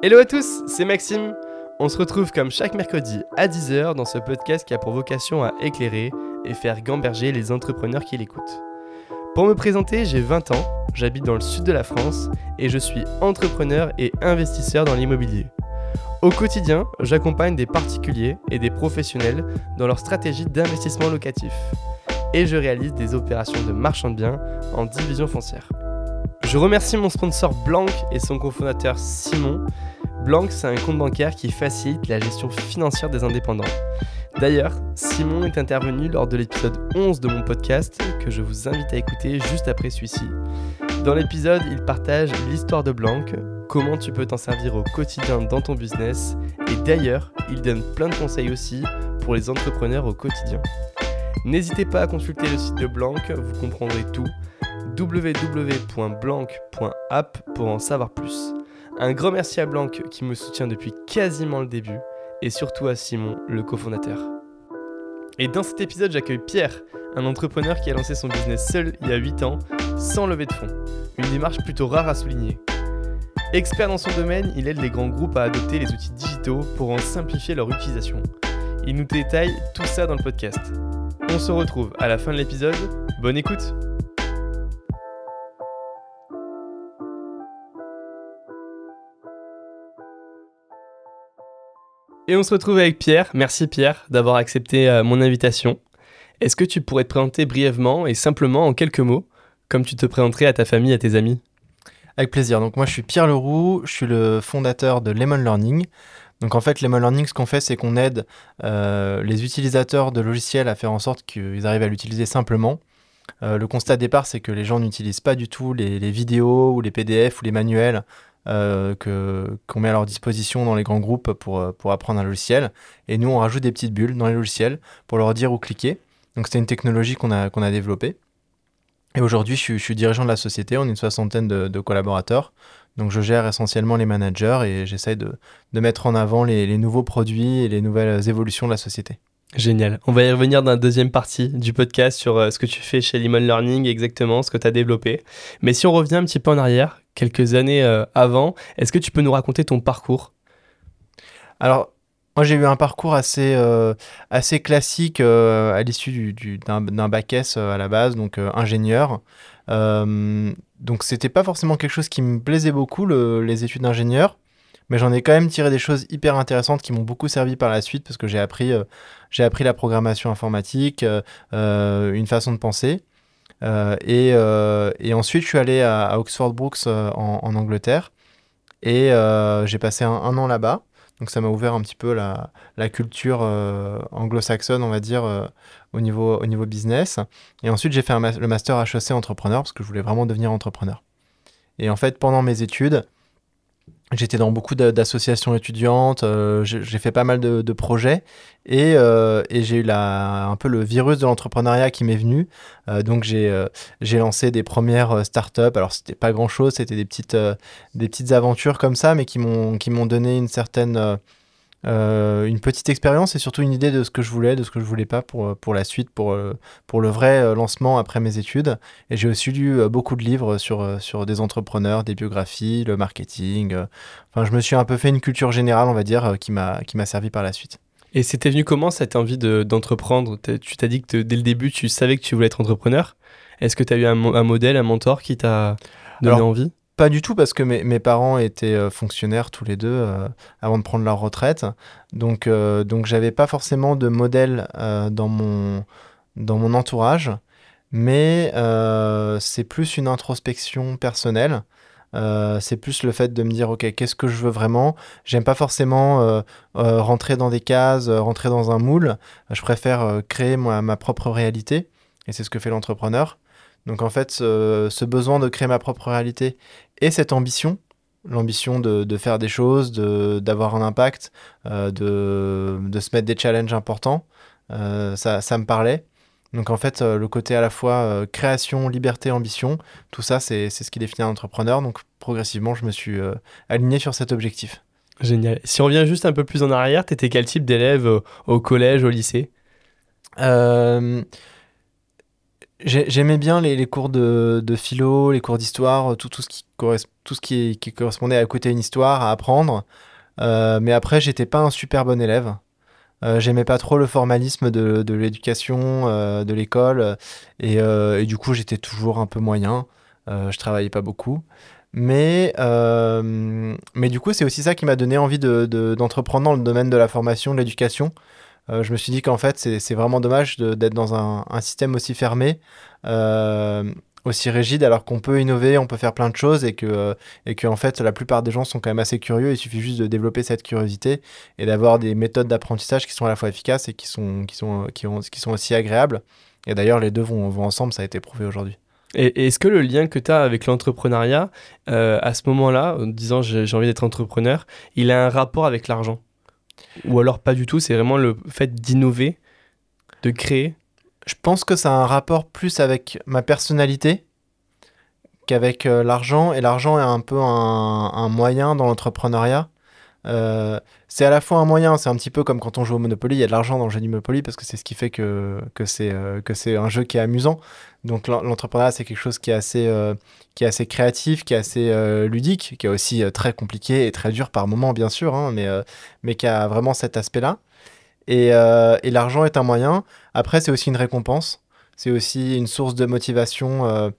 Hello à tous, c'est Maxime. On se retrouve comme chaque mercredi à 10h dans ce podcast qui a pour vocation à éclairer et faire gamberger les entrepreneurs qui l'écoutent. Pour me présenter, j'ai 20 ans, j'habite dans le sud de la France et je suis entrepreneur et investisseur dans l'immobilier. Au quotidien, j'accompagne des particuliers et des professionnels dans leur stratégie d'investissement locatif. Et je réalise des opérations de marchand de biens en division foncière. Je remercie mon sponsor Blanc et son cofondateur Simon. Blanc, c'est un compte bancaire qui facilite la gestion financière des indépendants. D'ailleurs, Simon est intervenu lors de l'épisode 11 de mon podcast que je vous invite à écouter juste après celui-ci. Dans l'épisode, il partage l'histoire de Blanc, comment tu peux t'en servir au quotidien dans ton business et d'ailleurs, il donne plein de conseils aussi pour les entrepreneurs au quotidien. N'hésitez pas à consulter le site de Blanc, vous comprendrez tout www.blanc.app pour en savoir plus. Un grand merci à Blanc qui me soutient depuis quasiment le début et surtout à Simon, le cofondateur. Et dans cet épisode, j'accueille Pierre, un entrepreneur qui a lancé son business seul il y a 8 ans, sans lever de fonds. Une démarche plutôt rare à souligner. Expert dans son domaine, il aide les grands groupes à adopter les outils digitaux pour en simplifier leur utilisation. Il nous détaille tout ça dans le podcast. On se retrouve à la fin de l'épisode. Bonne écoute Et on se retrouve avec Pierre. Merci Pierre d'avoir accepté euh, mon invitation. Est-ce que tu pourrais te présenter brièvement et simplement en quelques mots, comme tu te présenterais à ta famille, à tes amis? Avec plaisir. Donc moi je suis Pierre Leroux, je suis le fondateur de Lemon Learning. Donc en fait Lemon Learning, ce qu'on fait, c'est qu'on aide euh, les utilisateurs de logiciels à faire en sorte qu'ils arrivent à l'utiliser simplement. Euh, le constat de départ, c'est que les gens n'utilisent pas du tout les, les, vidéos ou les PDF ou les manuels euh, qu'on met à leur disposition dans les grands groupes pour, euh, pour apprendre un logiciel. Et nous, on rajoute des petites bulles dans les logiciels pour leur dire où cliquer. Donc c'est une technologie qu'on a, qu'on a développée. Et aujourd'hui, je, suis dirigeant de la société, on est une soixantaine de, collaborateurs. Donc je gère essentiellement les managers et j'essaie de, de mettre en avant les, les nouveaux produits et les nouvelles évolutions de la société. Génial. On va y revenir dans la deuxième partie du podcast sur euh, ce que tu fais chez Lemon Learning, exactement ce que tu as développé. Mais si on revient un petit peu en arrière, quelques années euh, avant, est-ce que tu peux nous raconter ton parcours? Alors, moi j'ai eu un parcours assez, euh, assez classique euh, à l'issue d'un bac S à la base, donc ingénieur. donc c'était pas forcément quelque chose qui me plaisait beaucoup, le, les études d'ingénieur mais j'en ai quand même tiré des choses hyper intéressantes qui m'ont beaucoup servi par la suite parce que j'ai appris, j'ai appris la programmation informatique, une façon de penser. Euh, et, et, ensuite, je suis allé à, Oxford Brooks en, en, Angleterre et j'ai passé un, an là-bas. Donc ça m'a ouvert un petit peu la, culture anglo-saxonne, on va dire, au, niveau, au niveau business. Et ensuite, j'ai fait le master HEC entrepreneur parce que je voulais vraiment devenir entrepreneur. Et en fait, pendant mes études, J'étais dans beaucoup d'associations étudiantes, euh, j'ai fait pas mal de, de projets et, euh, et j'ai eu la, un peu le virus de l'entrepreneuriat qui m'est venu. Euh, donc j'ai euh, lancé des premières startups. Alors c'était pas grand chose, c'était des petites, euh, des petites aventures comme ça, mais qui m'ont donné une certaine euh, une petite expérience et surtout une idée de ce que je voulais, de ce que je voulais pas pour, pour la suite, pour, pour le vrai euh, lancement après mes études. Et j'ai aussi lu euh, beaucoup de livres sur, sur des entrepreneurs, des biographies, le marketing. Enfin, je me suis un peu fait une culture générale, on va dire, qui m'a servi par la suite. Et c'était venu comment cette envie d'entreprendre? Tu t'as dit que dès le début, tu savais que tu voulais être entrepreneur. Est-ce que tu as eu un, un, modèle, un mentor qui t'a donné Alors, envie? Pas du tout, parce que mes, parents étaient euh, fonctionnaires tous les deux euh, avant de prendre leur retraite. Donc, euh, donc j'avais pas forcément de modèle dans, mon, entourage. Mais c'est plus une introspection personnelle. c'est plus le fait de me dire, OK, qu'est-ce que je veux vraiment? J'aime pas forcément rentrer dans des cases, rentrer dans un moule. Je préfère créer moi, ma propre réalité. Et c'est ce que fait l'entrepreneur. Donc en fait, ce, ce, besoin de créer ma propre réalité et cette ambition, l'ambition de, de, faire des choses, d'avoir un impact, euh, de, de, se mettre des challenges importants, euh, ça, ça, me parlait. Donc en fait, euh, le côté à la fois création, liberté, ambition, tout ça, c'est ce qui définit un entrepreneur. Donc progressivement, je me suis aligné sur cet objectif. Génial. Si on revient juste un peu plus en arrière, tu étais quel type d'élève au, collège, au lycée? J'aimais bien les, cours de, philo, les cours d'histoire, tout, tout ce, qui, tout ce qui, qui, correspondait à écouter une histoire, à apprendre. mais après, j'étais pas un super bon élève. J'aimais pas trop le formalisme de, de l'éducation, de l'école. Et, et, du coup, j'étais toujours un peu moyen. je travaillais pas beaucoup. Mais, euh, mais du coup, c'est aussi ça qui m'a donné envie d'entreprendre de, dans le domaine de la formation, de l'éducation. Euh, je me suis dit qu'en fait, c'est vraiment dommage d'être dans un, système aussi fermé, euh, aussi rigide, alors qu'on peut innover, on peut faire plein de choses et que, et que en fait, la plupart des gens sont quand même assez curieux. Il suffit juste de développer cette curiosité et d'avoir des méthodes d'apprentissage qui sont à la fois efficaces et qui sont, qui sont, qui ont, qui sont aussi agréables. Et d'ailleurs, les deux vont, vont ensemble, ça a été prouvé aujourd'hui. Et, est-ce que le lien que tu as avec l'entrepreneuriat, euh, à ce moment-là, en disant j'ai envie d'être entrepreneur, il a un rapport avec l'argent? Ou alors pas du tout, c'est vraiment le fait d'innover, de créer Je pense que ça a un rapport plus avec ma personnalité qu'avec euh, l'argent. Et l'argent est un peu un moyen dans l'entrepreneuriat. Euh, c'est à la fois un moyen, c'est un petit peu comme quand on joue au Monopoly, il y a de l'argent dans le jeu du Monopoly parce que c'est ce qui fait que, que c'est euh, un jeu qui est amusant. Donc l'entrepreneuriat, c'est quelque chose qui est assez, euh, qui est assez créatif, qui est assez ludique, qui est aussi très compliqué et très dur par moments, bien sûr, hein, mais, mais qui a vraiment cet aspect-là. Et, et l'argent est un moyen. Après, c'est aussi une récompense. C'est aussi une source de motivation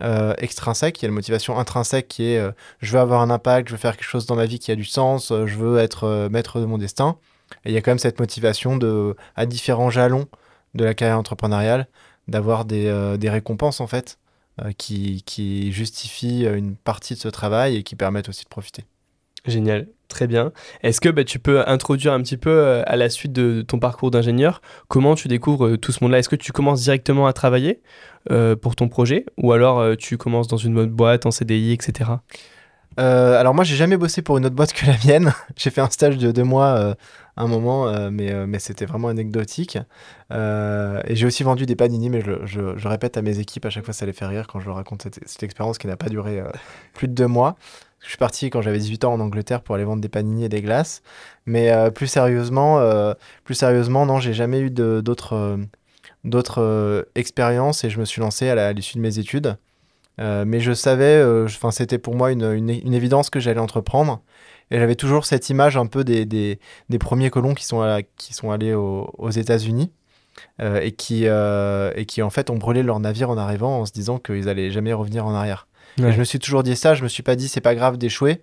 euh, extrinsèque, il y a la motivation intrinsèque qui est euh, je veux avoir un impact, je veux faire quelque chose dans ma vie qui a du sens, euh, je veux être maître de mon destin. Et il y a quand même cette motivation de, à différents jalons de la carrière entrepreneuriale, d'avoir des, récompenses en fait qui, qui justifient une partie de ce travail et qui permettent aussi de profiter. Génial, très bien. Est-ce que bah, tu peux introduire un petit peu euh, à la suite de ton parcours d'ingénieur comment tu découvres euh, tout ce monde-là? Est-ce que tu commences directement à travailler euh, pour ton projet? Ou alors tu commences dans une autre boîte en CDI, etc. alors moi j'ai jamais bossé pour une autre boîte que la mienne. j'ai fait un stage de deux mois un moment, mais, c'était vraiment anecdotique. et j'ai aussi vendu des panini, mais je, répète à mes équipes à chaque fois ça les fait rire quand je leur raconte cette expérience qui n'a pas duré plus de deux mois. Je suis parti quand j'avais 18 ans en Angleterre pour aller vendre des panini et des glaces. Mais euh, plus sérieusement, euh, plus sérieusement, non, j'ai jamais eu d'autres euh, expériences et je me suis lancé à l'issue de mes études. mais je savais, c'était pour moi une, une, évidence que j'allais entreprendre. Et j'avais toujours cette image un peu des, des, des premiers colons qui sont, qui sont allés aux États-Unis. et, qui, et qui en fait ont brûlé leur navire en arrivant en se disant qu'ils allaient jamais revenir en arrière je me suis toujours dit ça, je me suis pas dit c'est pas grave d'échouer.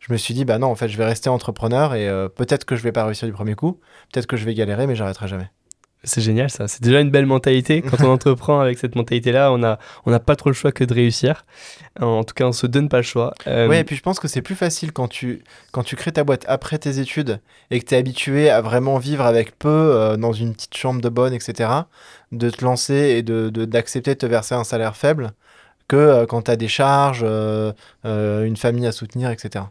Je me suis dit bah non, en fait, je vais rester entrepreneur et euh, peut-être que je vais pas réussir du premier coup, peut-être que je vais galérer, mais j'arrêterai jamais. C'est génial ça, c'est déjà une belle mentalité. Quand on entreprend avec cette mentalité-là, on n'a on a pas trop le choix que de réussir. En tout cas, on se donne pas le choix. Euh... Oui, et puis je pense que c'est plus facile quand tu, quand tu crées ta boîte après tes études et que tu es habitué à vraiment vivre avec peu euh, dans une petite chambre de bonne, etc., de te lancer et d'accepter de, d'accepter de te verser un salaire faible que euh, quand tu as des charges, euh, euh, une famille à soutenir, etc.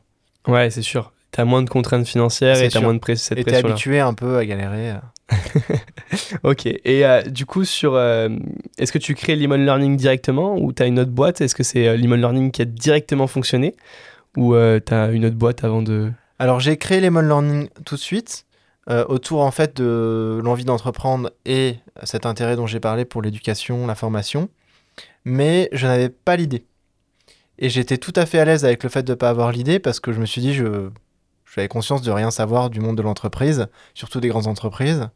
Ouais, c'est sûr. Tu as moins de contraintes financières et tu as moins de pression. Et tu es habitué un peu à galérer. ok. Et du coup, sur, est-ce que tu crées Lemon Learning directement ou tu as une autre boîte? Est-ce que c'est Lemon Learning qui a directement fonctionné? Ou tu as une autre boîte avant de... Alors, j'ai créé Lemon Learning tout de suite. autour en fait de l'envie d'entreprendre et cet intérêt dont j'ai parlé pour l'éducation, la formation mais je n'avais pas l'idée. Et j'étais tout à fait à l'aise avec le fait de ne pas avoir l'idée parce que je me suis dit, je, j'avais conscience de rien savoir du monde de l'entreprise, surtout des grandes entreprises.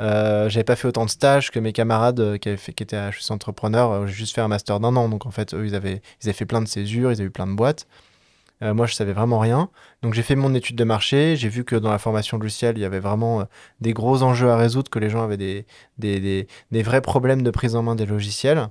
Euh, j'avais pas fait autant de stages que mes camarades euh, qui, étaient à HEC Entrepreneur. Euh, j'ai juste fait un master d'un an. Donc en fait, eux, ils avaient, fait plein de césures, ils avaient eu plein de boîtes. Euh, moi, je savais vraiment rien. Donc j'ai fait mon étude de marché. J'ai vu que dans la formation logicielle, il y avait vraiment des gros enjeux à résoudre, que les gens avaient des vrais problèmes de prise en main des logiciels.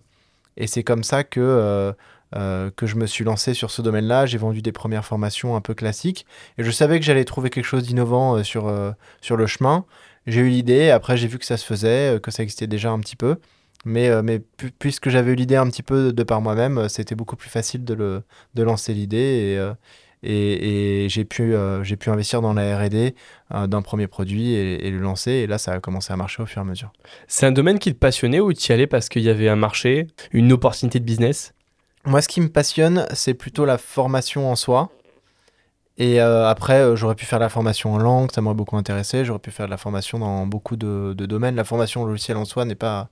Et c'est comme ça que, euh, euh, que je me suis lancé sur ce domaine-là. J'ai vendu des premières formations un peu classiques. Et je savais que j'allais trouver quelque chose d'innovant euh, sur, sur le chemin. J'ai eu l'idée, après j'ai vu que ça se faisait, que ça existait déjà un petit peu. Mais, mais puisque j'avais eu l'idée un petit peu de par moi-même, c'était beaucoup plus facile de, le, de lancer l'idée. Et, et, j'ai pu, euh, j'ai pu investir dans la RD euh, d'un premier produit et, le lancer. Et là, ça a commencé à marcher au fur et à mesure. C'est un domaine qui te passionnait ou tu y allais parce qu'il y avait un marché, une opportunité de business? Moi, ce qui me passionne, c'est plutôt la formation en soi. Et euh, après, j'aurais pu faire la formation en langue, ça m'aurait beaucoup intéressé. J'aurais pu faire de la formation dans beaucoup de, de, domaines. La formation logicielle en soi n'est pas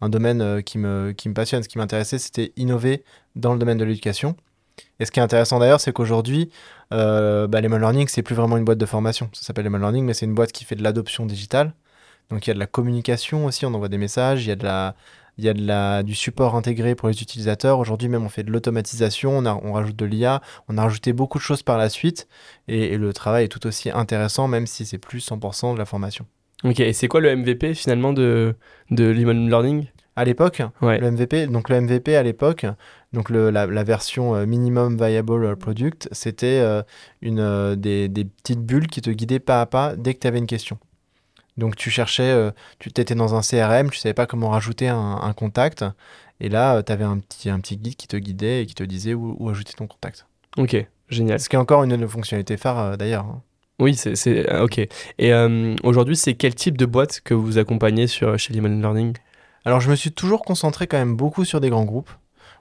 un domaine qui, me, qui me passionne. Ce qui m'intéressait, c'était innover dans le domaine de l'éducation. Et ce qui est intéressant d'ailleurs, c'est qu'aujourd'hui, euh, bah, Lemon Learning, c'est plus vraiment une boîte de formation. Ça s'appelle Lemon Learning, mais c'est une boîte qui fait de l'adoption digitale. Donc il y a de la communication aussi, on envoie des messages, il y a de la, il y a de la, du support intégré pour les utilisateurs. Aujourd'hui même, on fait de l'automatisation, on, on rajoute de l'IA, on a rajouté beaucoup de choses par la suite. Et, et le travail est tout aussi intéressant, même si c'est plus 100% de la formation. Ok, et c'est quoi le MVP finalement de, de Lemon Learning? À l'époque, Ouais. le MVP, donc le MVP à l'époque, donc le, la, la version euh, minimum viable product, c'était euh, une euh, des, des petites bulles qui te guidaient pas à pas dès que tu avais une question. Donc tu cherchais, euh, tu étais dans un CRM, tu savais pas comment rajouter un, un contact, et là tu avais un petit, un petit guide qui te guidait et qui te disait où, où ajouter ton contact. Ok, génial. Ce qui est encore une fonctionnalités phares euh, d'ailleurs. hein. Oui, c'est, ok. Et euh, aujourd'hui, c'est quel type de boîte que vous accompagnez sur, chez Lemon Learning? Alors je me suis toujours concentré quand même beaucoup sur des grands groupes.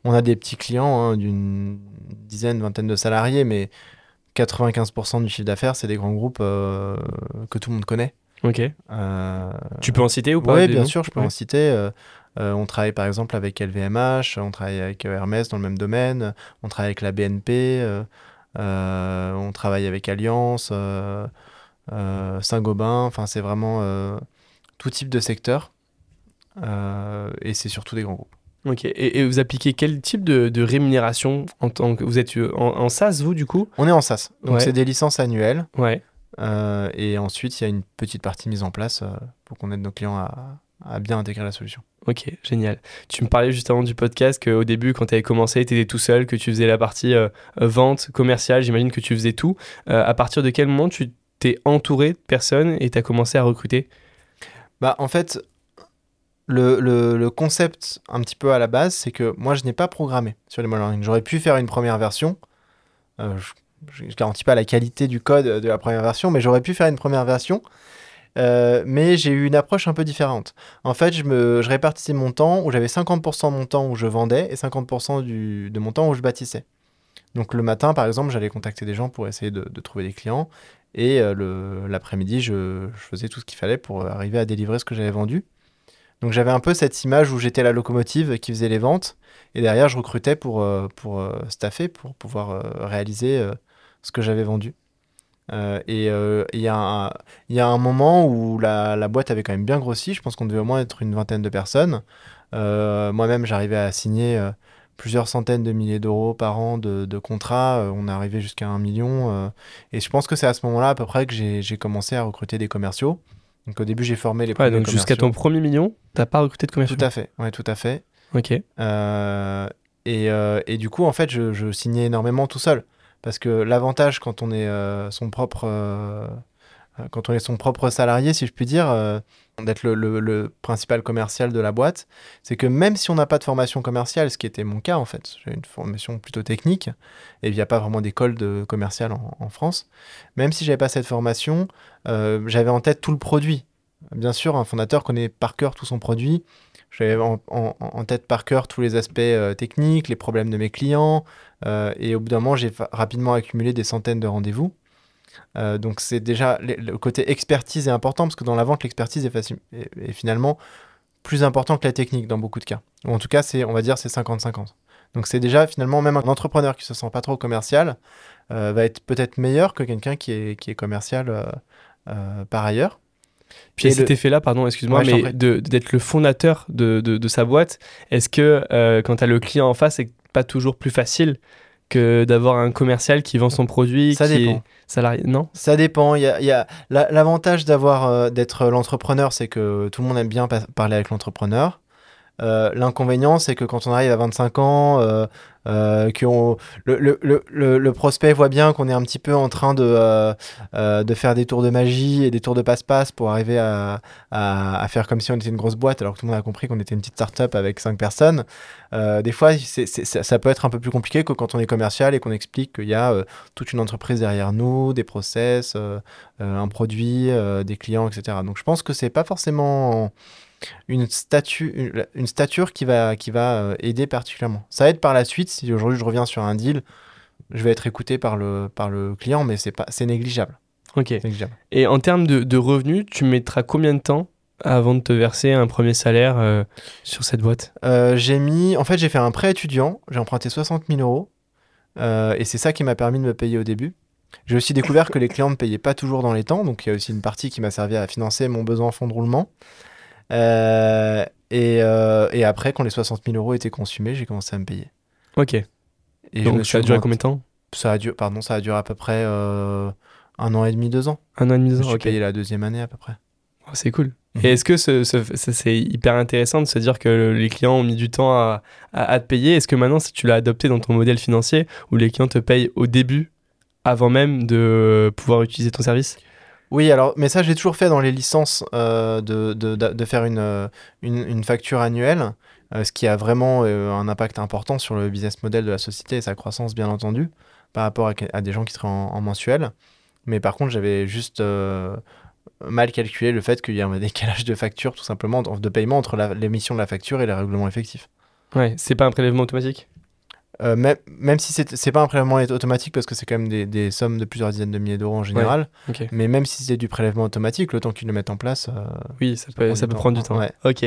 On a des petits clients hein, d'une dizaine, vingtaine de salariés, mais 95% du chiffre d'affaires, c'est des grands groupes euh, que tout le monde connaît. Ok. Euh, Tu peux en citer ou pas Oui, bien sûr, je peux Ouais. en citer. euh, on travaille par exemple avec LVMH, on travaille avec Hermès dans le même domaine, on travaille avec la BNP, on travaille avec Alliance, Saint-Gobain, enfin c'est vraiment tout type de secteur. et c'est surtout des grands groupes. Ok. Et, et vous appliquez quel type de, de rémunération en tant que vous êtes euh, en, en SaaS vous du coup? On est en SaaS, donc Ouais. c'est des licences annuelles. Ouais. euh, et ensuite, il y a une petite partie mise en place euh, pour qu'on aide nos clients à, à bien intégrer la solution. Ok, génial. Tu me parlais juste avant du podcast qu'au début, quand tu avais commencé, tu étais tout seul, que tu faisais la partie euh, vente, commerciale, j'imagine que tu faisais tout. À partir de quel moment tu t'es entouré de personnes et tu as commencé à recruter? Bah, en fait, le, concept un petit peu à la base, c'est que moi, je n'ai pas programmé sur les learning. J'aurais pu faire une première version. Euh, je ne garantis pas la qualité du code de la première version, mais j'aurais pu faire une première version. Euh, mais j'ai eu une approche un peu différente. En fait, je, répartissais mon temps où j'avais 50% de mon temps où je vendais et 50% du, de mon temps où je bâtissais. Donc le matin, par exemple, j'allais contacter des gens pour essayer de, trouver des clients. Et euh, l'après-midi, je, faisais tout ce qu'il fallait pour arriver à délivrer ce que j'avais vendu. Donc j'avais un peu cette image où j'étais la locomotive qui faisait les ventes. Et derrière, je recrutais pour, euh, pour euh, staffer, pour pouvoir euh, réaliser ce que j'avais vendu. Et il y, a un- il y a un moment où la, la boîte avait quand même bien grossi. Je pense qu'on devait au moins être une vingtaine de personnes. Moi-même, j'arrivais à signer plusieurs centaines de milliers d'euros par an de, de contrats. On est arrivé jusqu'à un million. et je pense que c'est à ce moment-là à peu près que j'ai commencé à recruter des commerciaux. Donc au début, j'ai formé les Ouais, premiers donc jusqu'à ton premier million, t'as pas recruté de commerciaux Tout à fait, ouais, tout à fait. Ok. Euh, et, euh, et du coup, en fait, je, je signais énormément tout seul. Parce que l'avantage quand on est euh, son propre quand on est son propre salarié, si je puis dire, d'être le, le- principal commercial de la boîte, c'est que même si on n'a pas de formation commerciale, ce qui était mon cas en fait, j'ai une formation plutôt technique, et il n'y a pas vraiment d'école de commerciale en, France, même si j'avais pas cette formation, euh, j'avais en tête tout le produit. Bien sûr, un fondateur connaît par cœur tout son produit. J'avais en, tête par cœur tous les aspects euh, techniques, les problèmes de mes clients, euh, et au bout d'un moment, j'ai rapidement accumulé des centaines de rendez-vous. Euh, donc c'est déjà le, côté expertise est important parce que dans la vente l'expertise est, facile- est- est finalement plus important que la technique dans beaucoup de cas. Ou en tout cas c'est on va dire c'est 50-50. Donc c'est déjà finalement même un entrepreneur qui se sent pas trop commercial euh, va être peut-être meilleur que quelqu'un qui est, qui est commercial euh, par ailleurs. Puis Et cet le- effet-là, pardon, excuse-moi, Ouais, mais de- d'être le fondateur de, de- de sa boîte, est-ce que quand tu as le client en face, c'est pas toujours plus facile que d'avoir un commercial qui vend son produit, Ça qui dépend. est salarié Non? Ça dépend. Il y a, il y a- la- L'avantage d'avoir euh, d'être l'entrepreneur, c'est que tout le monde aime bien pa- parler avec l'entrepreneur. Euh, L'inconvénient, c'est que quand on arrive à 25 ans, euh, euh, le, le, le, le- prospect voit bien qu'on est un petit peu en train de, euh, euh, de faire des tours de magie et des tours de passe-passe pour arriver à, à, à faire comme si on était une grosse boîte, alors que tout le monde a compris qu'on était une petite start-up avec 5 personnes. Des fois, ça, ça peut être un peu plus compliqué que quand on est commercial et qu'on explique qu'il y a toute une entreprise derrière nous, des process, un produit, des clients, etc. Donc je pense que c'est pas forcément une, statu- une, une stature qui va, qui va euh, aider particulièrement. Ça aide par la suite, si aujourd'hui je reviens sur un deal, je vais être écouté par le, par le client, mais c'est pas- c'est négligeable. Ok. Négligeable. Et en termes de, de revenus, tu mettras combien de temps avant de te verser un premier salaire euh, sur cette boîte? Euh, J'ai mis, en fait, j'ai fait un prêt étudiant. J'ai emprunté 60 000 euros. Euh, et c'est ça qui m'a permis de me payer au début. J'ai aussi découvert que les clients ne payaient pas toujours dans les temps. Donc, il y a aussi une partie qui m'a servi à financer mon besoin en fonds de roulement. Euh, et, euh, et après, quand les 60 000 euros étaient consumés, j'ai commencé à me payer. Ok. Et Donc ça a duré combien de temps? Ça a, duré, pardon, ça a duré à peu près euh, un an et demi, deux ans. Un an et demi, deux ans. Ok. payé la deuxième année à peu près. Oh, c'est cool. Mhm. Et est-ce que ce, ce- c'est hyper intéressant de se dire que les clients ont mis du temps à, à- à te payer? Est-ce que maintenant, si tu l'as adopté dans ton modèle financier, où les clients te payent au début, avant même de pouvoir utiliser ton service? Oui, alors, mais ça, j'ai toujours fait dans les licences euh, de, de, de- faire une, euh, une, facture annuelle, euh, ce qui a vraiment un impact important sur le business model de la société et sa croissance, bien entendu, par rapport à, des gens qui seraient en, en mensuel. Mais par contre, j'avais juste mal calculé le fait qu'il y a un décalage de facture, tout simplement, de paiement entre l'émission de la facture et le règlement effectif. Ouais, c'est pas un prélèvement automatique? Euh, même, même si c'est c'est pas un prélèvement automatique parce que c'est quand même des, des sommes de plusieurs dizaines de milliers d'euros en général, mais même si c'est du prélèvement automatique, le temps qu'ils le mettent en place, euh, Oui, ça, Ça peut, ça peut prendre du temps. Ouais. Ok.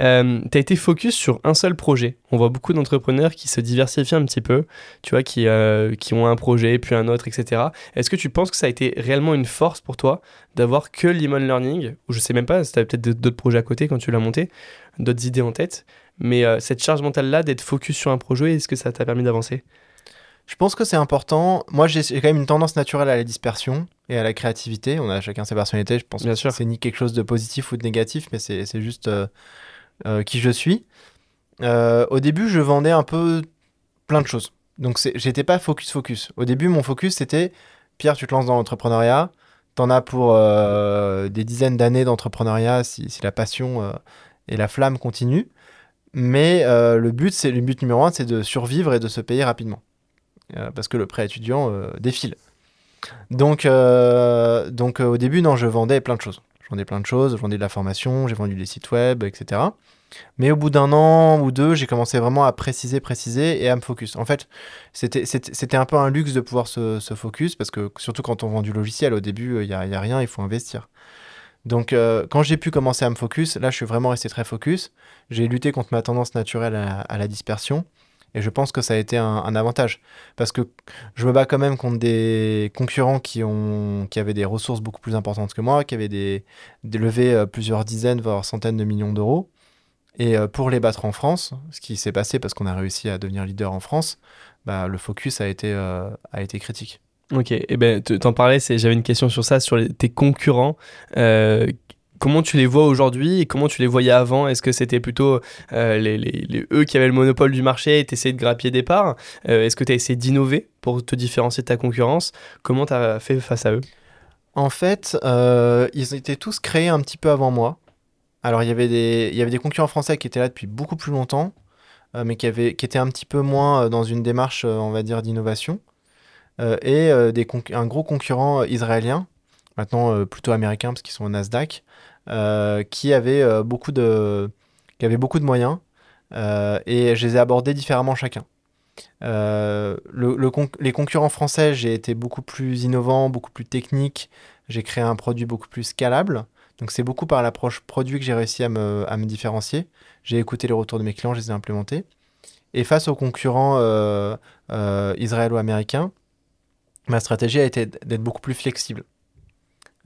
Euh, tu as été focus sur un seul projet. On voit beaucoup d'entrepreneurs qui se diversifient un petit peu, tu vois, qui, euh, qui ont un projet, puis un autre, etc. Est-ce que tu penses que ça a été réellement une force pour toi d'avoir que Lemon Learning Ou je sais même pas, si tu peut-être d'autres projets à côté quand tu l'as monté, d'autres idées en tête. Mais euh, cette charge mentale-là d'être focus sur un projet, est-ce que ça t'a permis d'avancer? Je pense que c'est important. Moi, j'ai quand même une tendance naturelle à la dispersion et à la créativité. On a chacun ses personnalités. Je pense Bien que sûr. c'est ni quelque chose de positif ou de négatif, mais c'est c'est juste euh, euh, qui je suis. Au début, je vendais un peu plein de choses. Donc, c'est- j'étais pas focus focus. Au début, mon focus, c'était Pierre, tu te lances dans l'entrepreneuriat. T'en as pour des dizaines d'années d'entrepreneuriat si, si la passion et la flamme continuent. Mais euh, le but, c'est le but numéro un, c'est de survivre et de se payer rapidement. Euh, parce que le prêt étudiant euh, défile. Donc, donc au début, non, je vendais plein de choses. Je vendais plein de choses, je vendais de la formation, j'ai vendu des sites web, etc. Mais au bout d'un an ou deux, j'ai commencé vraiment à préciser, préciser et à me focus. En fait, c'était un peu un luxe de pouvoir se, focus parce que surtout quand on vend du logiciel, au début, il n'y a rien, il faut investir. Donc, euh, quand j'ai pu commencer à me focus, là, je suis vraiment resté très focus. J'ai lutté contre ma tendance naturelle à, la dispersion. Et je pense que ça a été un, avantage. Parce que je me bats quand même contre des concurrents qui, ont, qui avaient des ressources beaucoup plus importantes que moi, qui avaient des, levées euh, plusieurs dizaines, voire centaines de millions d'euros. Et euh, pour les battre en France, ce qui s'est passé parce qu'on a réussi à devenir leader en France, bah, le focus a été critique. Ok, et ben tu- t'en parlais, j'avais une question sur ça, sur tes concurrents. Euh, comment tu les vois aujourd'hui et comment tu les voyais avant? Est-ce que c'était plutôt euh, les, eux qui avaient le monopole du marché et t'essayais de grappiller des parts? Euh, Est-ce que tu essayé d'innover pour te différencier de ta concurrence? Comment tu as fait face à eux? En fait, ils étaient tous créés un petit peu avant moi. Alors, il y avait des, concurrents français qui étaient là depuis beaucoup plus longtemps, mais qui, avaient, qui étaient un petit peu moins dans une démarche, on va dire, d'innovation. Euh, et euh, un gros concurrent euh, israélien, maintenant plutôt américain parce qu'ils sont au Nasdaq, qui, avait, beaucoup de, qui avait beaucoup de moyens. et je les ai abordés différemment chacun. Les concurrents français, j'ai été beaucoup plus innovant, beaucoup plus technique. J'ai créé un produit beaucoup plus scalable. Donc c'est beaucoup par l'approche produit que j'ai réussi à me, à me différencier. J'ai écouté les retours de mes clients, je les ai implémentés. Et face aux concurrents euh, euh, israélo-américains, ma stratégie a été d'être beaucoup plus flexible.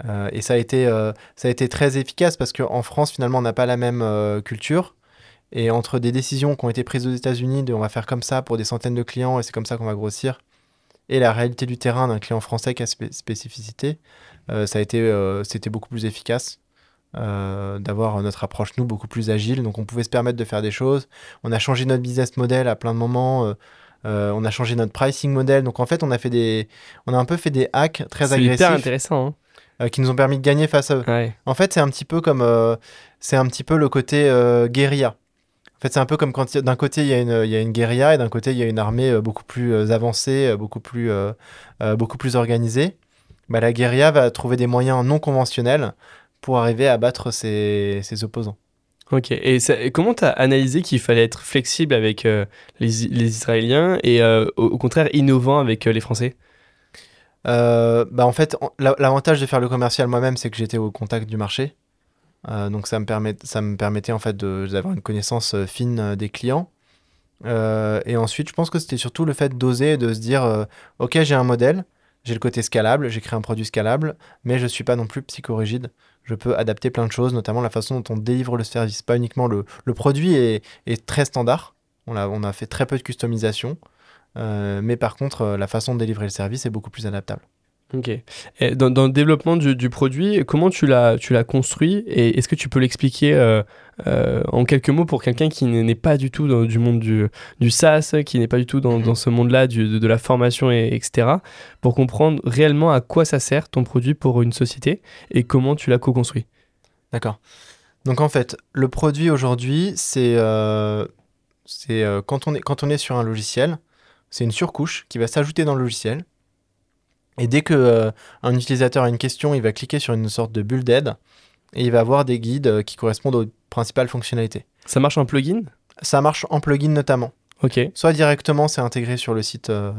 Euh, et ça a, été, euh, ça a été très efficace parce qu'en France, finalement, on n'a pas la même euh, culture. Et entre des décisions qui ont été prises aux États-Unis de on va faire comme ça pour des centaines de clients et c'est comme ça qu'on va grossir, et la réalité du terrain d'un client français qui a spé- spécificité, ça a été, c'était beaucoup plus efficace d'avoir notre approche nous beaucoup plus agile. Donc on pouvait se permettre de faire des choses. On a changé notre business model à plein de moments. Euh, on a changé notre pricing model. Donc en fait, on a fait des, on a un peu fait des hacks très C'est hyper agressifs intéressant. euh, qui nous ont permis de gagner face à eux. hein. Ouais. En fait, c'est un petit peu comme, euh, c'est un petit peu le côté guérilla. En fait, c'est un peu comme quand d'un côté il y, a une- il y a une guérilla et d'un côté il y a une armée beaucoup plus avancée, beaucoup plus, beaucoup plus organisée. Bah, la guérilla va trouver des moyens non conventionnels pour arriver à battre ses, ses opposants. Ok, et, comment tu as analysé qu'il fallait être flexible avec euh, les, Israéliens et euh, au, contraire innovant avec euh, les Français? Bah, en fait, l'avantage de faire le commercial moi-même, c'est que j'étais au contact du marché. donc ça me, permet, ça me permettait en fait d'avoir une connaissance fine des clients. et ensuite, je pense que c'était surtout le fait d'oser, de se dire, ok, j'ai un modèle, j'ai le côté scalable, j'ai créé un produit scalable, mais je ne suis pas non plus psychorigide. Je peux adapter plein de choses, notamment la façon dont on délivre le service. Pas uniquement le, produit est, très standard. On a, on a fait très peu de customisation. Euh, mais par contre, euh, la façon de délivrer le service est beaucoup plus adaptable. Ok. Et dans, dans, le développement du, du, produit, comment tu l'as, tu l'as construit et est-ce que tu peux l'expliquer euh, euh, en quelques mots pour quelqu'un qui n'est pas du tout dans, du monde du, du SaaS, qui n'est pas du tout dans, dans ce monde-là de, de, la formation, et, etc., pour comprendre réellement à quoi ça sert ton produit pour une société et comment tu l'as co-construit? D'accord. Donc en fait, le produit aujourd'hui, c'est, euh, c'est quand, on est, quand on est sur un logiciel, c'est une surcouche qui va s'ajouter dans le logiciel et dès que euh, un utilisateur a une question, il va cliquer sur une sorte de bulle d'aide et il va avoir des guides euh, qui correspondent aux principales fonctionnalités. Ça marche en plugin? Ça marche en plugin notamment. Ok. Soit directement, c'est intégré sur le site, euh,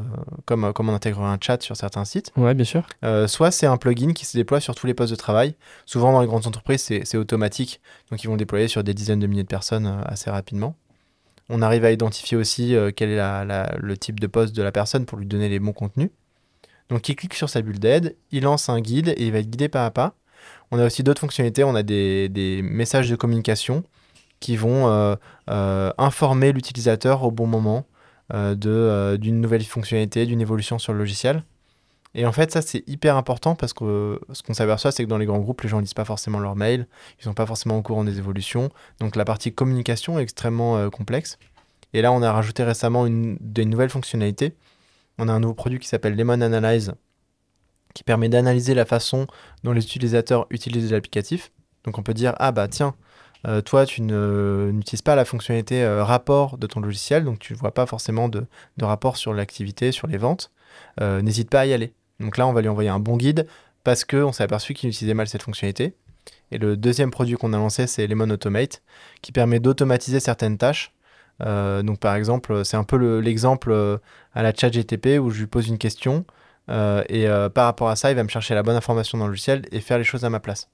comme, comme on intègre un chat sur certains sites. Ouais, bien sûr. soit c'est un plugin qui se déploie sur tous les postes de travail. Souvent, dans les grandes entreprises, c'est automatique. Donc, ils vont déployer sur des dizaines de milliers de personnes assez rapidement. On arrive à identifier aussi quel est le type de poste de la personne pour lui donner les bons contenus. Donc il clique sur sa bulle d'aide, il lance un guide et il va être guidé pas à pas. On a aussi d'autres fonctionnalités, on a des, messages de communication qui vont euh, euh, informer l'utilisateur au bon moment euh, d'une nouvelle fonctionnalité, d'une évolution sur le logiciel. Et en fait, ça, c'est hyper important parce que ce qu'on s'aperçoit, c'est que dans les grands groupes, les gens ne lisent pas forcément leurs mails, ils sont pas forcément au courant des évolutions. Donc la partie communication est extrêmement complexe. Et là, on a rajouté récemment une, des nouvelles fonctionnalités on a un nouveau produit qui s'appelle Lemon Analyze qui permet d'analyser la façon dont les utilisateurs utilisent l'applicatif. Donc on peut dire ah bah tiens, euh, toi tu n'utilises pas la fonctionnalité euh, rapport de ton logiciel, donc tu ne vois pas forcément de, rapport sur l'activité, sur les ventes. Euh, n'hésite pas à y aller. Donc là on va lui envoyer un bon guide parce qu'on s'est aperçu qu'il utilisait mal cette fonctionnalité. Et le deuxième produit qu'on a lancé c'est Lemon Automate qui permet d'automatiser certaines tâches donc par exemple, c'est un peu l'exemple euh, à la chat GTP où je lui pose une question euh, et par rapport à ça, il va me chercher la bonne information dans le logiciel et faire les choses à ma place.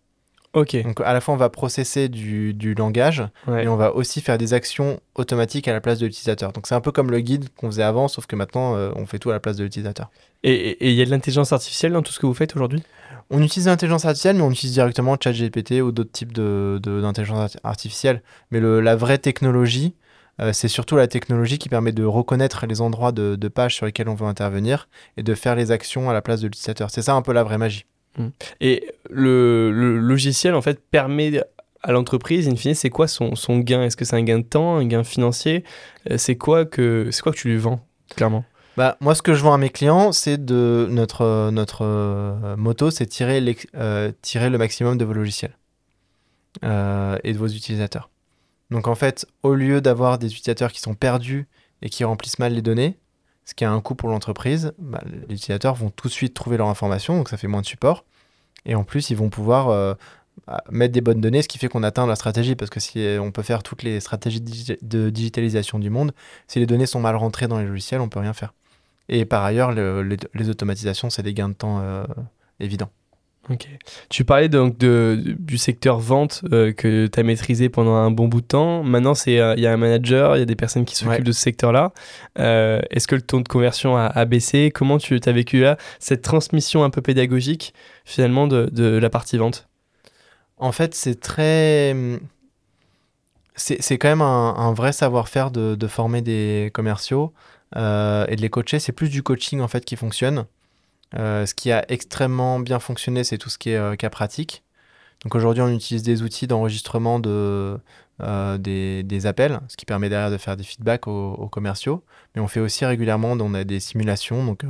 Ok. Donc à la fois on va processer du, du langage et on va aussi faire des actions automatiques à la place de l'utilisateur. Donc c'est un peu comme le guide qu'on faisait avant, sauf que maintenant on fait tout à la place de l'utilisateur. Et il y a de l'intelligence artificielle dans tout ce que vous faites aujourd'hui? On utilise l'intelligence artificielle, mais on utilise directement ChatGPT ou d'autres types d'intelligence de, artificielle. Mais le, la vraie technologie, euh, c'est surtout la technologie qui permet de reconnaître les endroits de, de pages sur lesquels on veut intervenir et de faire les actions à la place de l'utilisateur. C'est ça un peu la vraie magie. Mmh. Et le, logiciel, en fait, permet à l'entreprise, in fine, c'est quoi son, son gain? Est-ce que c'est un gain de temps, un gain financier? Euh, C'est quoi, que, quoi que tu lui vends, clairement? Bah, moi, ce que je vends à mes clients, c'est de notre, notre euh, moto, c'est tirer, tirer le maximum de vos logiciels et de vos utilisateurs. Donc en fait, au lieu d'avoir des utilisateurs qui sont perdus et qui remplissent mal les données, ce qui a un coût pour l'entreprise, bah, les utilisateurs vont tout de suite trouver leur information, donc ça fait moins de support. Et en plus, ils vont pouvoir euh, bah, mettre des bonnes données, ce qui fait qu'on atteint la stratégie, parce que si on peut faire toutes les stratégies de digitalisation du monde, si les données sont mal rentrées dans les logiciels, on peut rien faire. Et par ailleurs, les, automatisations, c'est des gains de temps euh, évidents. Ok. Tu parlais donc de, du secteur vente euh, que tu as maîtrisé pendant un bon bout de temps. Maintenant, il euh, y a un manager, il y a des personnes qui s'occupent de ce secteur-là. Euh, est-ce que le taux de conversion a, baissé? Comment tu as vécu là cette transmission un peu pédagogique finalement de, de la partie vente? En fait, c'est très. C'est quand même un, un vrai savoir-faire de, de, former des commerciaux et de les coacher. C'est plus du coaching en fait qui fonctionne. Euh, ce qui a extrêmement bien fonctionné, c'est tout ce qui est euh, cas pratique. Donc aujourd'hui, on utilise des outils d'enregistrement de, euh, des, appels, ce qui permet derrière de faire des feedbacks aux, commerciaux. Mais on fait aussi régulièrement, on a des simulations, donc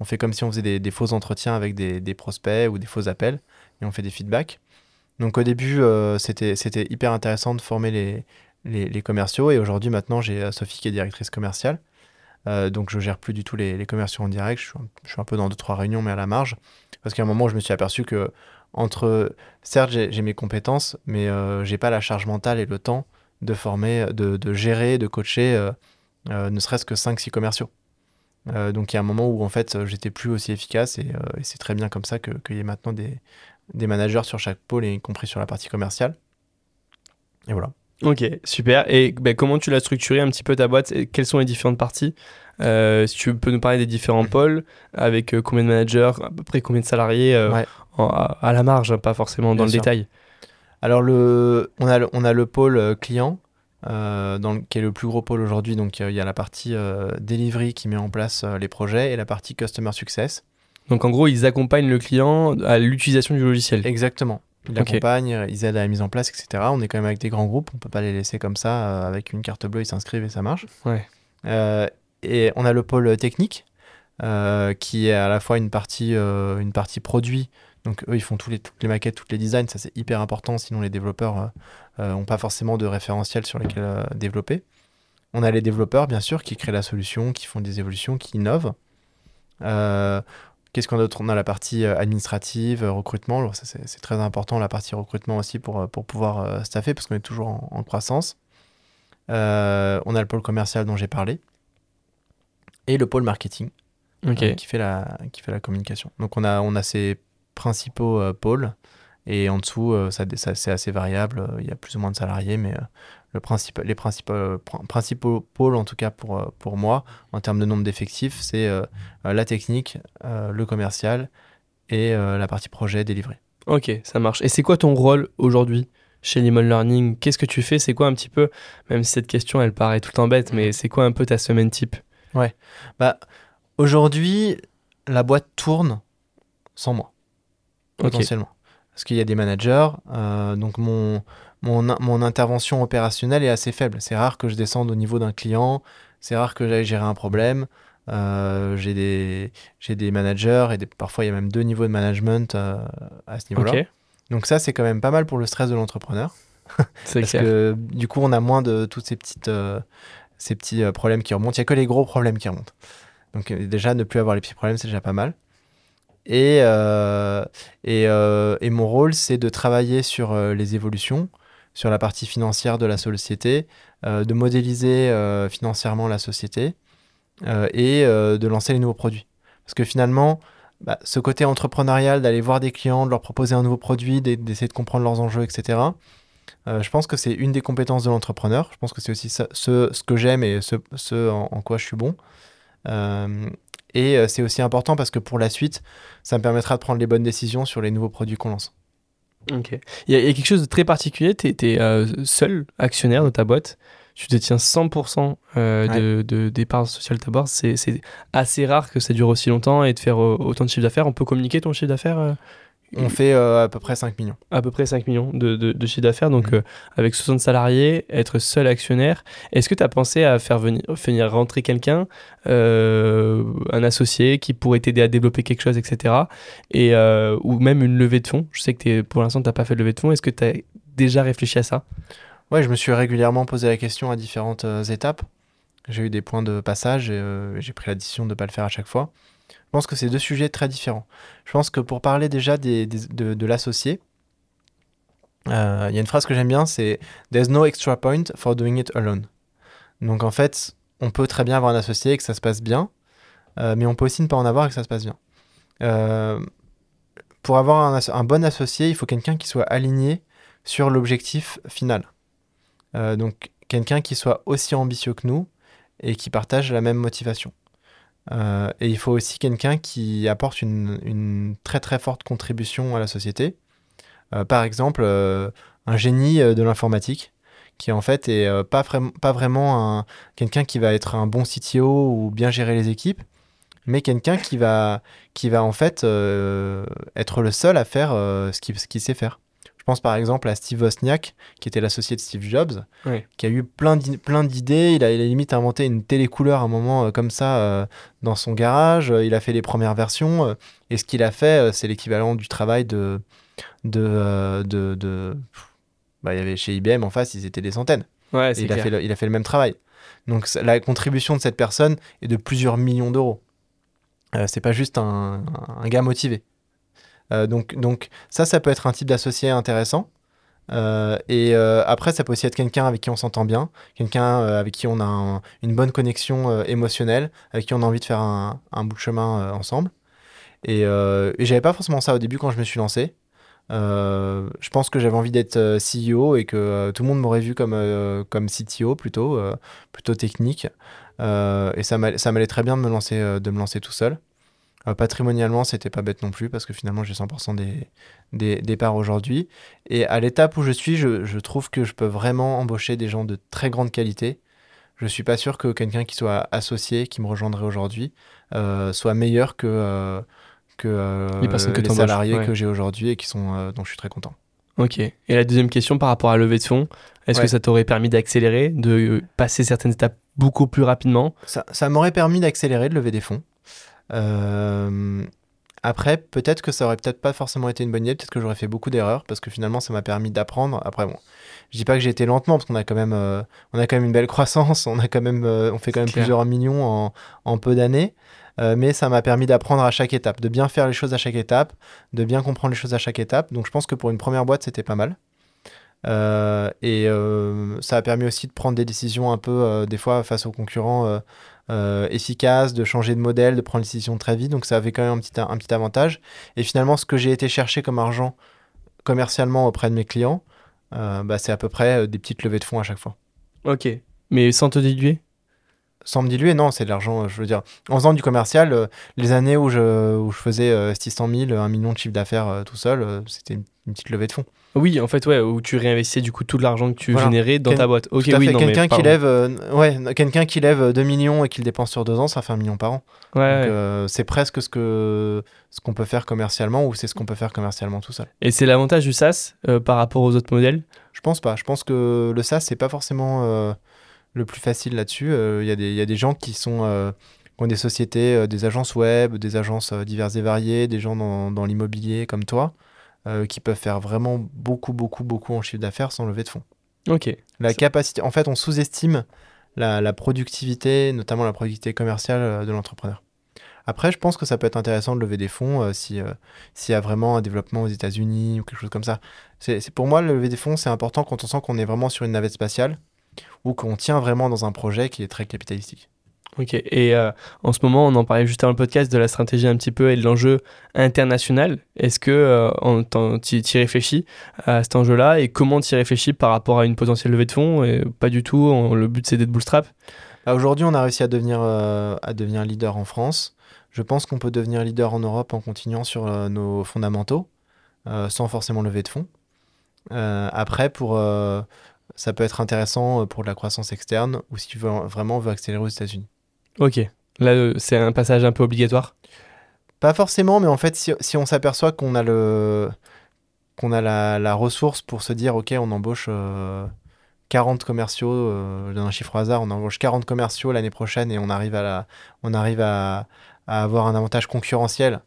on fait comme si on faisait des, faux entretiens avec des, prospects ou des faux appels, et on fait des feedbacks. Donc au début, c'était hyper intéressant de former les, les, les commerciaux, et aujourd'hui, maintenant, j'ai Sophie qui est directrice commerciale. Euh, donc je gère plus du tout les, commerciaux en direct. Je suis, un, peu dans deux trois réunions, mais à la marge. Parce qu'à un moment, je me suis aperçu que entre, certes, j'ai mes compétences, mais euh, j'ai pas la charge mentale et le temps de former, de, gérer, de coacher, euh, ne serait-ce que 5-6 commerciaux. donc il y a un moment où en fait j'étais plus aussi efficace et, c'est très bien comme ça qu'il y ait maintenant des, des, managers sur chaque pôle, y compris sur la partie commerciale. Et voilà. Ok, super. Et ben, comment tu l'as structuré un petit peu ta boîte? Quelles sont les différentes parties? Euh, Si tu peux nous parler des différents pôles, avec euh, combien de managers, à peu près combien de salariés, euh, Ouais. en- à, à la marge, hein, pas forcément dans Bien le sûr. détail. Alors, le, on, a le, on a le pôle client, dans le- qui est le plus gros pôle aujourd'hui. Donc, il y a la partie delivery qui met en place les projets et la partie customer success. Donc en gros, ils accompagnent le client à l'utilisation du logiciel. Exactement. Ils Ok. accompagnent, ils aident à la mise en place, etc. On est quand même avec des grands groupes, on peut pas les laisser comme ça, euh, avec une carte bleue, ils s'inscrivent et ça marche. Ouais. Euh, et on a le pôle technique, euh, qui est à la fois une partie, euh, une partie produit. Donc eux, ils font tous les, toutes les maquettes, tous les designs, ça c'est hyper important, sinon les développeurs n'ont pas forcément de référentiel sur lesquels développer. On a les développeurs, bien sûr, qui créent la solution, qui font des évolutions, qui innovent. Euh, Qu'est-ce qu'on a d'autre? On a la partie euh, administrative, euh, recrutement. Alors, ça, c'est très important, la partie recrutement aussi, pour, euh, pour pouvoir staffer, parce qu'on est toujours en, en croissance. Euh, on a le pôle commercial dont j'ai parlé. Et le pôle marketing, euh, qui, fait la, qui fait la communication. Donc, on a, on a ces principaux pôles. Et en dessous, ça, c'est assez variable. Il y a plus ou moins de salariés, mais le principe, les principaux, pr- principaux pôles, en tout cas pour, euh, pour moi, en termes de nombre d'effectifs, c'est euh, euh, la technique, euh, le commercial et euh, la partie projet délivré. Ok, ça marche. Et c'est quoi ton rôle aujourd'hui chez Lemon Learning? Qu'est-ce que tu fais? C'est quoi un petit peu, même si cette question elle paraît tout le temps bête, mais c'est quoi un peu ta semaine type? Bah, Aujourd'hui, la boîte tourne sans moi, potentiellement. Parce qu'il y a des managers, donc mon, mon, mon intervention opérationnelle est assez faible. C'est rare que je descende au niveau d'un client, c'est rare que j'aille gérer un problème. Euh, j'ai des, des managers et des- parfois il y a même deux niveaux de management euh, à ce niveau-là. Donc ça, c'est quand même pas mal pour le stress de l'entrepreneur. Parce clair. que du coup, on a moins de tous ces, petites, euh, ces petits problèmes qui remontent. Il n'y a que les gros problèmes qui remontent. Donc déjà, ne plus avoir les petits problèmes, c'est déjà pas mal. Et, et, et mon rôle, c'est de travailler sur les évolutions, sur la partie financière de la société, euh, de modéliser euh, financièrement la société euh, et de lancer les nouveaux produits. Parce que finalement, bah, ce côté entrepreneurial, d'aller voir des clients, de leur proposer un nouveau produit, d'e- d'essayer de comprendre leurs enjeux, etc., je pense que c'est une des compétences de l'entrepreneur. Je pense que c'est aussi ce, que j'aime et ce, en, quoi je suis bon. Et c'est aussi important parce que pour la suite, ça me permettra de prendre les bonnes décisions sur les nouveaux produits qu'on lance. Ok. Il y, a il y a quelque chose de très particulier. Tu es seul actionnaire de ta boîte. Tu détiens 100% euh, de, de, des parts sociales de ta boîte. C'est assez rare que ça dure aussi longtemps et de faire euh, autant de chiffre d'affaires. On peut communiquer ton chiffre d'affaires euh, On fait euh, à peu près 5 millions. à peu près 5 millions de, de, de chiffre d'affaires. Donc, euh, avec 60 salariés, être seul actionnaire, est-ce que tu as pensé à faire venir, venir rentrer quelqu'un, euh, un associé qui pourrait t'aider à développer quelque chose, etc. Et, ou même une levée de fonds? Je sais que pour l'instant, tu n'as pas fait de levée de fonds. Est-ce que tu as déjà réfléchi à ça? Ouais, je me suis régulièrement posé la question à différentes étapes. J'ai eu des points de passage et j'ai pris la décision de ne pas le faire à chaque fois. Je pense que c'est deux sujets très différents. Je pense que pour parler déjà de, l'associé, euh, il y a une phrase que j'aime bien, c'est There's no extra point for doing it alone. Donc en fait, on peut très bien avoir un associé et que ça se passe bien, euh, mais on peut aussi ne pas en avoir et que ça se passe bien. Euh, pour avoir un, bon associé, il faut quelqu'un qui soit aligné sur l'objectif final. Donc quelqu'un qui soit aussi ambitieux que nous et qui partage la même motivation. Euh, et il faut aussi quelqu'un qui apporte une, très très forte contribution à la société. Euh, par exemple, euh, un génie de l'informatique qui en fait est pas, vraiment- pas vraiment un, quelqu'un qui va être un bon CTO ou bien gérer les équipes, mais quelqu'un qui va, qui va en fait être le seul à faire ce qu'il sait faire. Je pense par exemple à Steve Wozniak, qui était l'associé de Steve Jobs, qui a eu plein d'i- plein d'idées. Il a, il a limite inventé une télécouleur à un moment euh, comme ça euh, dans son garage. Euh, Il a fait les premières versions. euh, et ce qu'il a fait, c'est l'équivalent du travail de. de, de, de- bah, il y avait chez IBM en face, ils étaient des centaines. Ouais, Et il, a fait le, il a fait le même travail. Donc la contribution de cette personne est de plusieurs millions d'euros. C'est pas juste un, un gars motivé. Euh, donc, ça, ça peut être un type d'associé intéressant. Euh, et euh, après, ça peut aussi être quelqu'un avec qui on s'entend bien, quelqu'un avec qui on a un- une bonne connexion émotionnelle, avec qui on a envie de faire un, bout de chemin ensemble. Et, j'avais pas forcément ça au début quand je me suis lancé. Je pense que j'avais envie d'être CEO et que tout le monde m'aurait vu comme, comme CTO plutôt, plutôt technique. Et ça m'allait très bien de me lancer tout seul. Euh, patrimonialement, c'était pas bête non plus parce que finalement, j'ai 100% des, des, des parts aujourd'hui. Et à l'étape où je suis, je, je trouve que je peux vraiment embaucher des gens de très grande qualité. Je suis pas sûr que quelqu'un qui soit associé, qui me rejoindrait aujourd'hui, euh, soit meilleur que, euh, que, euh, Les personnes que les salariés ouais. que j'ai aujourd'hui et qui sont, dont je suis très content. Ok. Et la deuxième question par rapport à la levée de fonds, est-ce Ouais. que ça t'aurait permis d'accélérer, de passer certaines étapes beaucoup plus rapidement? Ça, ça m'aurait permis d'accélérer, de lever des fonds. Euh, après, peut-être que ça aurait peut-être pas forcément été une bonne idée, peut-être que j'aurais fait beaucoup d'erreurs parce que finalement ça m'a permis d'apprendre. Après, bon, je dis pas que j'ai été lentement parce qu'on a quand même, euh, on a quand même une belle croissance, on a quand même, euh, on fait quand même clair. plusieurs millions en, en peu d'années. Euh, mais ça m'a permis d'apprendre à chaque étape, de bien faire les choses à chaque étape, de bien comprendre les choses à chaque étape. Donc je pense que pour une première boîte, c'était pas mal. Euh, et euh, ça a permis aussi de prendre des décisions un peu, des fois, face aux concurrents euh, efficaces, de changer de modèle, de prendre des décisions très vite. Donc ça avait quand même un petit, un petit avantage. Et finalement, ce que j'ai été chercher comme argent commercialement auprès de mes clients, euh, bah, c'est à peu près euh, des petites levées de fonds à chaque fois. Ok. Mais sans te diluer? Sans me diluer, non, c'est de l'argent, je veux dire. En faisant du commercial, euh, les années où je, où je faisais euh, 600 000, 1 million de chiffre d'affaires euh, tout seul, c'était une, une petite levée de fonds. Oui, en fait, ouais, où tu réinvestissais du coup tout l'argent que tu Voilà. générais dans Quel- ta boîte. Ok, oui, mais Quelqu'un qui lève, euh, ouais, quelqu'un qui lève 2 millions et qui le dépense sur deux ans, ça fait un million par an. Ouais, euh, c'est presque ce que ce qu'on peut faire commercialement ou c'est ce qu'on peut faire commercialement tout seul. Et c'est l'avantage du SaaS euh, par rapport aux autres modèles? Je pense pas. Je pense que le SaaS c'est pas forcément euh, le plus facile là-dessus. Euh, Il y, a des- il y a des gens qui sont euh, qui ont des sociétés, euh, des agences web, des agences euh, diverses et variées, des gens dans, dans l'immobilier comme toi, euh, qui peuvent faire vraiment beaucoup, beaucoup, beaucoup en chiffre d'affaires sans lever de fonds. Ok. La capacité, en fait, on sous-estime la, la productivité, notamment la productivité commerciale euh, de l'entrepreneur. Après, je pense que ça peut être intéressant de lever des fonds euh, si, euh, s'il y a vraiment un développement aux États-Unis ou quelque chose comme ça. C'est, pour moi, le lever des fonds, c'est important quand on sent qu'on est vraiment sur une navette spatiale ou qu'on tient vraiment dans un projet qui est très capitalistique. Ok. Et euh, en ce moment, on en parlait juste avant le podcast de la stratégie un petit peu et de l'enjeu international. Est-ce que euh, t'y t'y réfléchis à cet enjeu-là et comment t'y réfléchis par rapport à une potentielle levée de fonds Et Pas du tout. on- le but c'est d'être bootstrap? Bah, Aujourd'hui, on a réussi à devenir, euh, à devenir leader en France. Je pense qu'on peut devenir leader en Europe en continuant sur euh, nos fondamentaux, euh, sans forcément lever de fonds. Euh, après, pour, euh, ça peut être intéressant euh, pour de la croissance externe ou si tu veux vraiment veux accélérer aux États-Unis. Ok. Là, euh, c'est un passage un peu obligatoire? Pas forcément, mais en fait, si, si on s'aperçoit qu'on a, le, qu'on a la, la ressource pour se dire, OK, on embauche euh, 40 commerciaux, euh, donne un chiffre au hasard, on embauche 40 commerciaux l'année prochaine et on arrive à, la, on arrive à, à avoir un avantage concurrentiel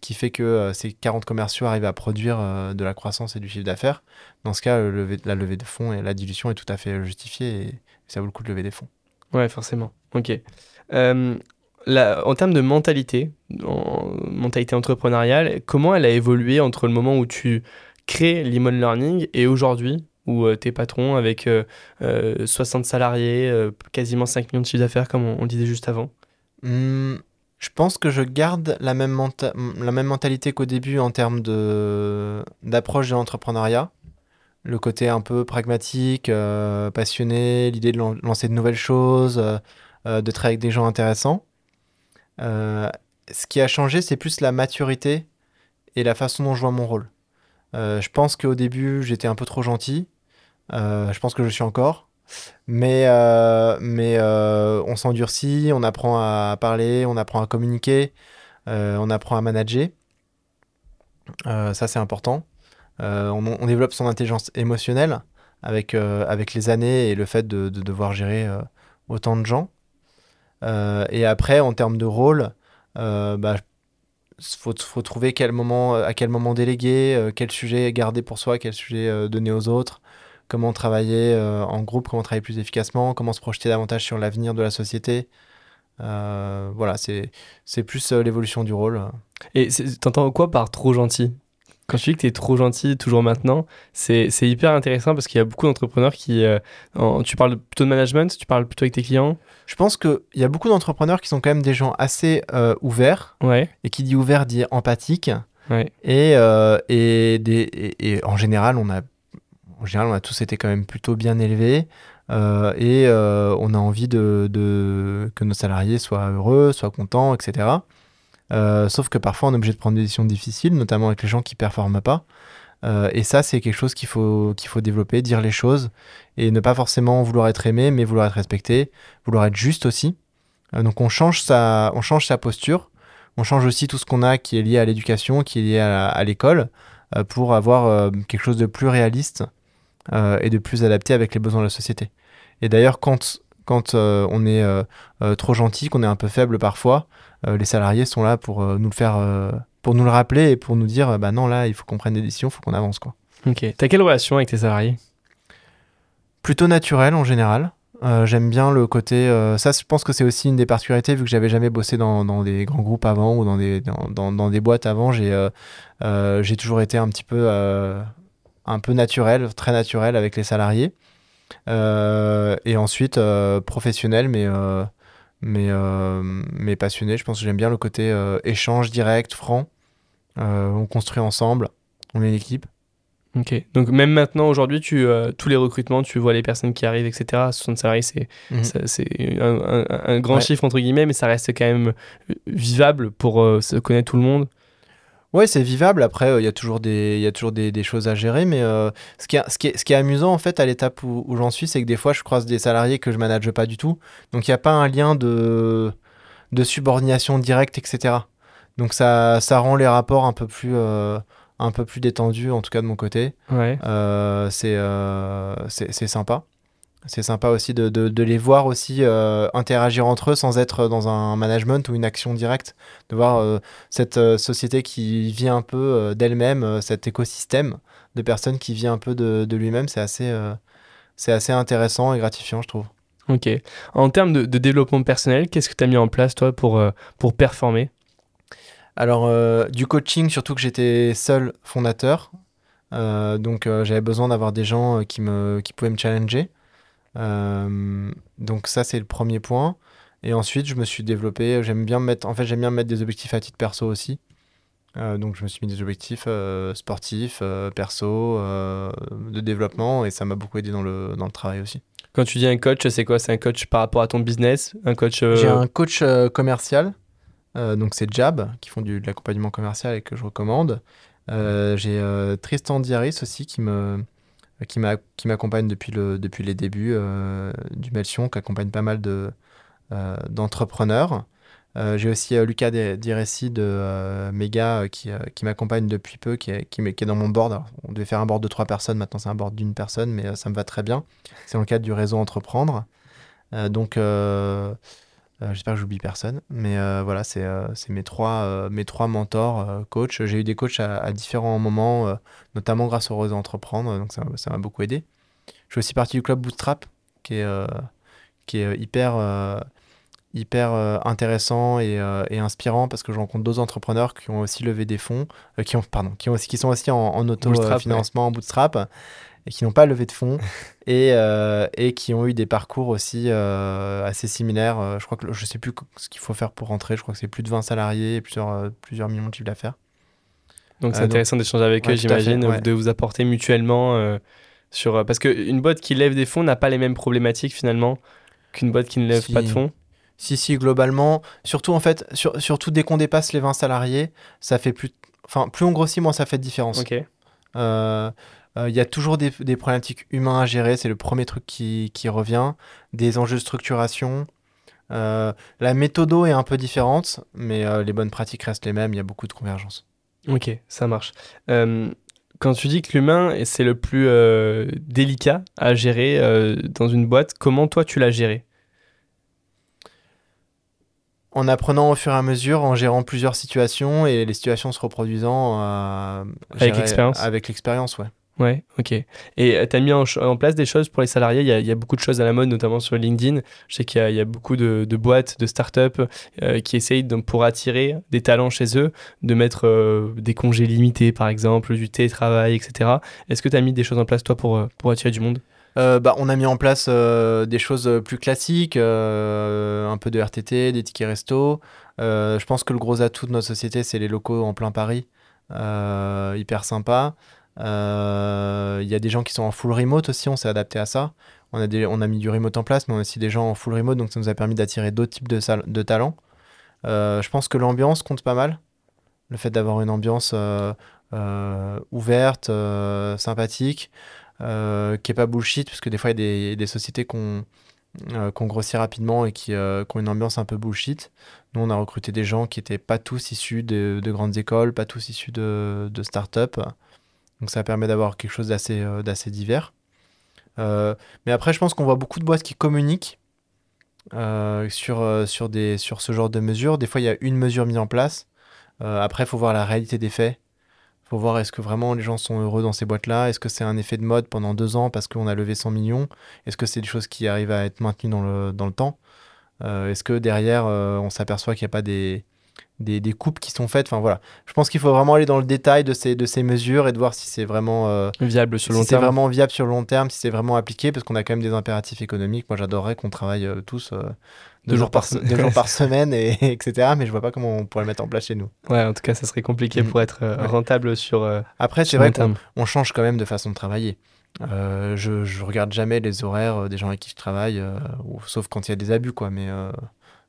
qui fait que euh, ces 40 commerciaux arrivent à produire euh, de la croissance et du chiffre d'affaires. Dans ce cas, lever- la levée de fonds et la dilution est tout à fait justifiée et ça vaut le coup de lever des fonds. Ouais, forcément. Ok. Euh, en termes de mentalité, en mentalité entrepreneuriale, comment elle a évolué entre le moment où tu crées Limon Learning et aujourd'hui où euh, t'es patron avec euh, euh, 60 salariés, euh, quasiment 5 millions de chiffre d'affaires comme on, disait juste avant? Hmm, je pense que je garde la même, la même mentalité qu'au début en termes d'approche de l'entrepreneuriat. Le côté un peu pragmatique, euh, passionné, l'idée de lan- lancer de nouvelles choses, euh, euh, de travailler avec des gens intéressants. Euh, ce qui a changé, c'est plus la maturité et la façon dont je vois mon rôle. Euh, je pense qu'au début, j'étais un peu trop gentil. Euh, je pense que je suis encore. Mais, euh, euh, on s'endurcit, on apprend à parler, on apprend à communiquer, euh, on apprend à manager. Euh, ça, c'est important. Euh, on, développe son intelligence émotionnelle avec, euh, les années et le fait de, de devoir gérer euh, autant de gens. Euh, et après, en termes de rôle, euh, bah, faut, faut trouver à quel moment déléguer, euh, quel sujet garder pour soi, quel sujet donner aux autres, comment travailler en groupe, comment travailler plus efficacement, comment se projeter davantage sur l'avenir de la société. Voilà, c'est plus l'évolution du rôle. Et t'entends quoi par trop gentil? Quand tu dis que t'es trop gentil toujours maintenant, c'est hyper intéressant parce qu'il y a beaucoup d'entrepreneurs qui... tu parles plutôt de management, tu parles plutôt avec tes clients? Je pense qu'il y a beaucoup d'entrepreneurs qui sont quand même des gens assez euh, ouverts, Ouais. et qui dit ouvert dit empathique. Ouais. Et, euh, et, des, et, et en général, on a, en général, on a tous été quand même plutôt bien élevés. euh, et on a envie de, de- que nos salariés soient heureux, soient contents, etc. Sauf que parfois, on est obligé de prendre des décisions difficiles, notamment avec les gens qui performent pas. Euh, et ça, c'est quelque chose qu'il faut, qu'il faut développer, dire les choses, et ne pas forcément vouloir être aimé, mais vouloir être respecté, vouloir être juste aussi. Euh, donc on change, sa, on change sa posture, on change aussi tout ce qu'on a qui est lié à l'éducation, qui est lié à, l'école, euh, pour avoir quelque chose de plus réaliste et de plus adapté avec les besoins de la société. Et d'ailleurs, quand, quand on est trop gentil, qu'on est un peu faible parfois, les salariés sont là pour nous le faire, pour nous le rappeler et pour nous dire, bah non, là, il faut qu'on prenne des décisions, il faut qu'on avance, quoi. Ok. T'as quelle relation avec tes salariés? Plutôt naturel en général. Euh, J'aime bien le côté. euh, ça, je pense que c'est aussi une des particularités, vu que j'avais jamais bossé dans, dans des grands groupes avant ou dans des, dans, dans- dans des boîtes avant. J'ai euh, j'ai toujours été un petit peu, un peu naturel, très naturel avec les salariés. Et ensuite, professionnel, mais, mais, euh, mais passionné. Je pense que j'aime bien le côté euh, échange direct, franc. Euh, on construit ensemble, on est une équipe. Ok. Donc même maintenant, aujourd'hui, tu euh, tous les recrutements, tu vois les personnes qui arrivent, etc. 60 salariés, c'est c'est un, un- un grand Ouais. chiffre entre guillemets, mais ça reste quand même vivable pour euh, se connaître tout le monde. Ouais, c'est vivable. Après, euh, il y a toujours des, y a toujours des, des choses à gérer. Mais euh, ce, qui est, ce, qui est, ce qui est amusant, en fait, à l'étape où, où j'en suis, c'est que des fois, je croise des salariés que je manage pas du tout. Donc, il n'y a pas un lien de, de subordination directe, etc. Donc, ça, ça rend les rapports un peu plus, euh, un peu plus détendus, en tout cas de mon côté. Ouais. C'est sympa. C'est sympa aussi de, de, de les voir aussi euh, interagir entre eux sans être dans un management ou une action directe. De voir euh, cette euh, société qui vit un peu d'elle-même, cet écosystème de personnes qui vit un peu de, de lui-même, c'est assez, c'est assez intéressant et gratifiant, je trouve. Ok. En termes de, développement personnel, qu'est-ce que tu as mis en place toi pour pour performer? Alors, du coaching, surtout que j'étais seul fondateur. Donc, j'avais besoin d'avoir des gens qui, me, qui pouvaient me challenger. Euh, donc, ça, c'est le premier point. Et ensuite, je me suis développé. J'aime bien me mettre, en fait, j'aime bien me mettre des objectifs à titre perso aussi. Euh, donc, je me suis mis des objectifs euh, sportifs, euh, perso, euh, de développement. Et ça m'a beaucoup aidé dans le, dans le travail aussi. Quand tu dis un coach, c'est quoi? C'est un coach par rapport à ton business? Un coach euh, J'ai un coach euh, commercial, euh, donc c'est Jab, qui font du, de l'accompagnement commercial et que je recommande. Euh, J'ai euh, Tristan Diaris aussi qui me qui m'a- qui m'accompagne depuis, le, depuis les débuts euh, du Melsion, qui accompagne pas mal euh, d'entrepreneurs. Euh, J'ai aussi Lucas Di- Diressi de Mega qui, qui m'accompagne depuis peu, qui est, qui, est dans mon board. On devait faire un board de trois personnes, maintenant c'est un board d'une personne, mais ça me va très bien. C'est dans le cadre du réseau Entreprendre. Donc, euh, j'espère que j'oublie personne, mais euh, voilà, c'est euh, c'est mes, trois, mes trois mentors, coachs. J'ai eu des coachs à, à différents moments, notamment grâce au réseau Entreprendre, donc ça m'a beaucoup aidé. Je fais aussi partie du club Bootstrap, qui est, qui est hyper, hyper intéressant et, et inspirant parce que je rencontre d'autres entrepreneurs qui ont aussi levé des fonds, qui, ont, pardon, qui, ont aussi, qui sont aussi en, en Bootstrap, auto-financement, en Bootstrap, et qui n'ont pas levé de fonds et, euh, et qui ont eu des parcours aussi euh, assez similaires. Euh, Je crois que je sais plus ce qu'il faut faire pour rentrer. Je crois que c'est plus de 20 salariés et plusieurs, plusieurs millions de chiffre d'affaires. Donc c'est intéressant d'échanger avec Ouais, eux, j'imagine, ouais. de vous apporter mutuellement sur parce qu'une boîte qui lève des fonds n'a pas les mêmes problématiques finalement qu'une boîte qui ne lève Si. pas de fonds. Si, si, globalement, surtout en fait, sur- surtout dès qu'on dépasse les 20 salariés, ça fait plus. Enfin, plus on grossit, moins ça fait de différence. Ok. Euh, Il y a toujours des, des problématiques humaines à gérer, c'est le premier truc qui, qui revient. Des enjeux de structuration. Euh, la méthodo est un peu différente, mais euh, les bonnes pratiques restent les mêmes, il y a beaucoup de convergence. Ok, ça marche. Euh, quand tu dis que l'humain c'est le plus euh, délicat à gérer euh, dans une boîte, comment toi tu l'as géré? En apprenant au fur et à mesure, en gérant plusieurs situations et les situations se reproduisant euh, Avec l'expérience Avec l'expérience, ouais. Ouais, ok. Et tu as mis en, place des choses pour les salariés? Il y, a, beaucoup de choses à la mode, notamment sur LinkedIn. Je sais qu'il y, a- beaucoup de, boîtes, de startups euh, qui essayent, pour attirer des talents chez eux, de mettre euh, des congés limités, par exemple, du télétravail, etc. Est-ce que tu as mis des choses en place, toi, pour, euh, attirer du monde? Euh, bah, on a mis en place euh, des choses plus classiques, euh, un peu de RTT, des tickets resto. Euh, je pense que le gros atout de notre société, c'est les locaux en plein Paris. hyper sympa. Il y a des gens qui sont en full remote aussi, on s'est adapté à ça. On a, on a mis du remote en place, mais on a aussi des gens en full remote, donc ça nous a permis d'attirer d'autres types de, talents. je pense que l'ambiance compte pas mal. Le fait d'avoir une ambiance ouverte, sympathique. Euh, qui est pas bullshit, parce que des fois, il y a des, sociétés qu'on euh, qu'on grossit rapidement et qui, euh, ont une ambiance un peu bullshit. Nous, on a recruté des gens qui n'étaient pas tous issus de, de, grandes écoles, pas tous issus de, de start-up. Donc ça permet d'avoir quelque chose d'assez d'assez divers. mais après, je pense qu'on voit beaucoup de boîtes qui communiquent sur, sur, des, sur ce genre de mesures. Des fois, il y a une mesure mise en place. après, il faut voir la réalité des faits faut voir est-ce que vraiment les gens sont heureux dans ces boîtes-là. Est-ce que c'est un effet de mode pendant deux ans parce qu'on a levé 100 millions? Est-ce que c'est des choses qui arrivent à être maintenues dans le, dans le temps? Euh, Est-ce que derrière, euh, on s'aperçoit qu'il n'y a pas des, des, des, coupes qui sont faites Enfin voilà, je pense qu'il faut vraiment aller dans le détail de ces, de ces mesures et de voir si c'est vraiment euh, viable sur le long si terme. c'est vraiment viable sur le long terme, si c'est vraiment appliqué, parce qu'on a quand même des impératifs économiques. Moi, j'adorerais qu'on travaille tous deux, jours par, deux jours par semaine, et, etc. Mais je vois pas comment on pourrait le mettre en place chez nous. Ouais, en tout cas, ça serait compliqué mm. pour être euh, rentable sur. Euh, Après, c'est vrai qu'on change quand même de façon de travailler. Euh, je, je regarde jamais les horaires des gens avec qui je travaille, sauf quand il y a des abus, quoi. Mais,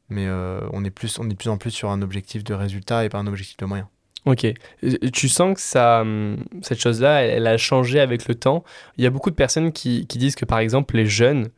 mais on, est plus, on est de plus en plus sur un objectif de résultat et pas un objectif de moyens. Ok. Tu sens que ça, hum, cette chose-là, elle, a changé avec le temps. Il y a beaucoup de personnes qui, qui disent que, par exemple, les jeunes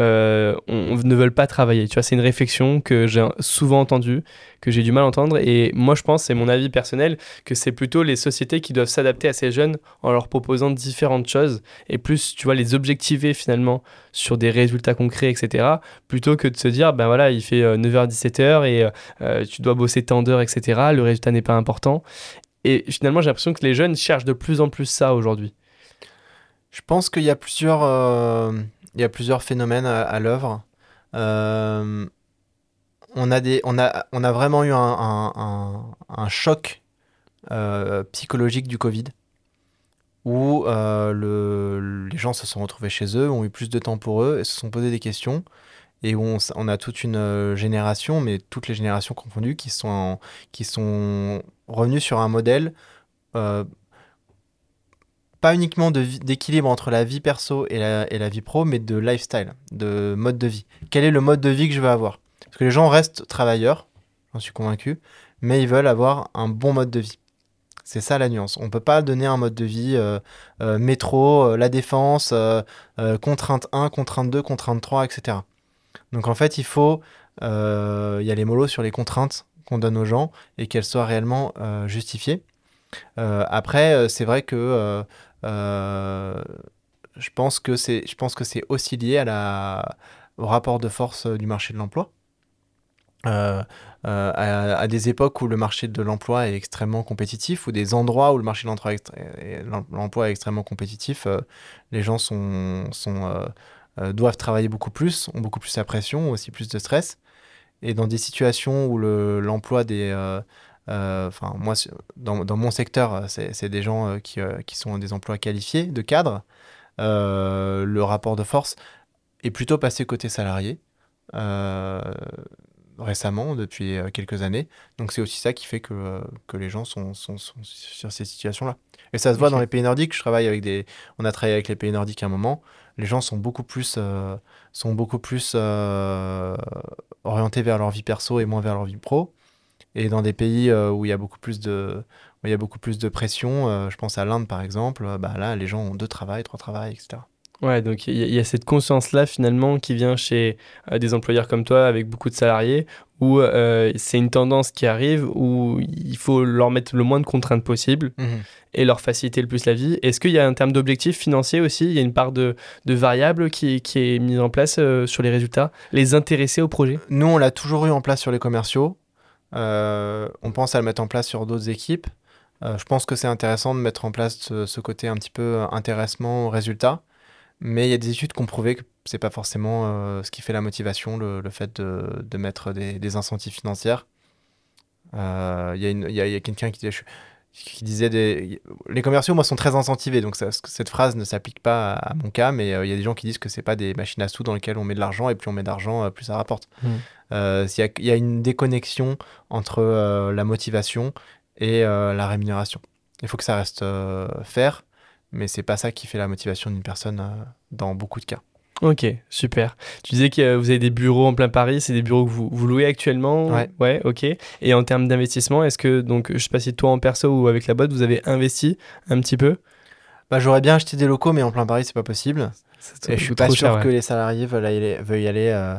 euh, on, ne veulent pas travailler. Tu vois, c'est une réflexion que j'ai souvent entendue, que j'ai du mal à entendre. Et moi, je pense, c'est mon avis personnel, que c'est plutôt les sociétés qui doivent s'adapter à ces jeunes en leur proposant différentes choses et plus, tu vois, les objectiver finalement sur des résultats concrets, etc. Plutôt que de se dire, ben voilà, il fait 9h-17h euh, et euh, tu dois bosser tant d'heures, etc. Le résultat n'est pas important. Et finalement, j'ai l'impression que les jeunes cherchent de plus en plus ça aujourd'hui. Je pense qu'il y a plusieurs il y a plusieurs phénomènes à, l'œuvre. Euh, on, a des, on, a, on a vraiment eu un, choc euh, psychologique du Covid où euh, le, les gens se sont retrouvés chez eux, ont eu plus de temps pour eux et se sont posé des questions. Et on, on a toute une génération, mais toutes les générations confondues, qui sont, qui sont revenues sur un modèle pas uniquement d'équilibre entre la vie perso et la, et la, vie pro, mais de lifestyle, de mode de vie. Quel est le mode de vie que je veux avoir? Parce que les gens restent travailleurs, j'en suis convaincu, mais ils veulent avoir un bon mode de vie. C'est ça la nuance. On ne peut pas donner un mode de vie euh, euh, métro, euh, la défense, contrainte 1, contrainte 2, contrainte 3, etc. Donc en fait, il faut y aller mollo sur les contraintes qu'on donne aux gens et qu'elles soient réellement justifiées. après, c'est vrai que je pense que c'est, je pense que c'est aussi lié au rapport de force du marché de l'emploi. Euh, euh, à, des époques où le marché de l'emploi est extrêmement compétitif, ou des endroits où le marché de l'emploi est extrêmement compétitif, les gens doivent travailler beaucoup plus, ont beaucoup plus la pression, aussi plus de stress. Et dans des situations où l'emploi des, euh, enfin, moi, dans, dans, mon secteur, euh, c'est des gens euh, qui, qui, sont des emplois qualifiés, de cadres. le rapport de force est plutôt passé côté salarié récemment, depuis quelques années. Donc c'est aussi ça qui fait que, que les gens sont, sont, sur ces situations-là. Et ça se voit dans les pays nordiques. Je travaille avec des... On a travaillé avec les pays nordiques à un moment. Les gens sont beaucoup plus, sont beaucoup plus orientés vers leur vie perso et moins vers leur vie pro. Et dans des pays euh, où il y a beaucoup plus de, il y a beaucoup plus de pression, euh, je pense à l'Inde par exemple, euh, bah là les gens ont deux travails, trois travails, etc. Ouais, donc il y, a cette conscience-là finalement qui vient chez des employeurs comme toi avec beaucoup de salariés, où c'est une tendance qui arrive, où il faut leur mettre le moins de contraintes possible mmh et leur faciliter le plus la vie. Est-ce qu'il y a un terme d'objectif financier aussi Il y a une part de, de variable qui, qui, est mise en place sur les résultats Les intéresser au projet? Nous, on l'a toujours eu en place sur les commerciaux. Euh, on pense à le mettre en place sur d'autres équipes. Euh, je pense que c'est intéressant de mettre en place ce, côté un petit peu intéressement au résultat. Mais il y a des études qui ont prouvé que c'est pas forcément euh, ce qui fait la motivation, le, fait de, mettre des, des, incentives financières. Il y a, quelqu'un qui, qui, disait des... les commerciaux moi sont très incentivés donc cette phrase ne s'applique pas à, mon cas mais il y a des gens qui disent que c'est pas des machines à sous dans lesquelles on met de l'argent et plus on met d'argent plus ça rapporte. Mmh. Euh, il y, a une déconnexion entre euh, la motivation et euh, la rémunération. Il faut que ça reste euh, faire, mais c'est pas ça qui fait la motivation d'une personne euh, dans beaucoup de cas. Ok, super. Tu disais que vous avez des bureaux en plein Paris, c'est des bureaux que vous, vous louez actuellement Ouais. Ouais, ok. Et en termes d'investissement, est-ce que, donc, je sais pas si toi en perso ou avec la boîte, vous avez investi un petit peu? Bah, J'aurais bien acheté des locaux, mais en plein Paris, c'est pas possible. Et je suis pas sûr cher, que ouais. les salariés veulent y aller, veuillent y aller euh,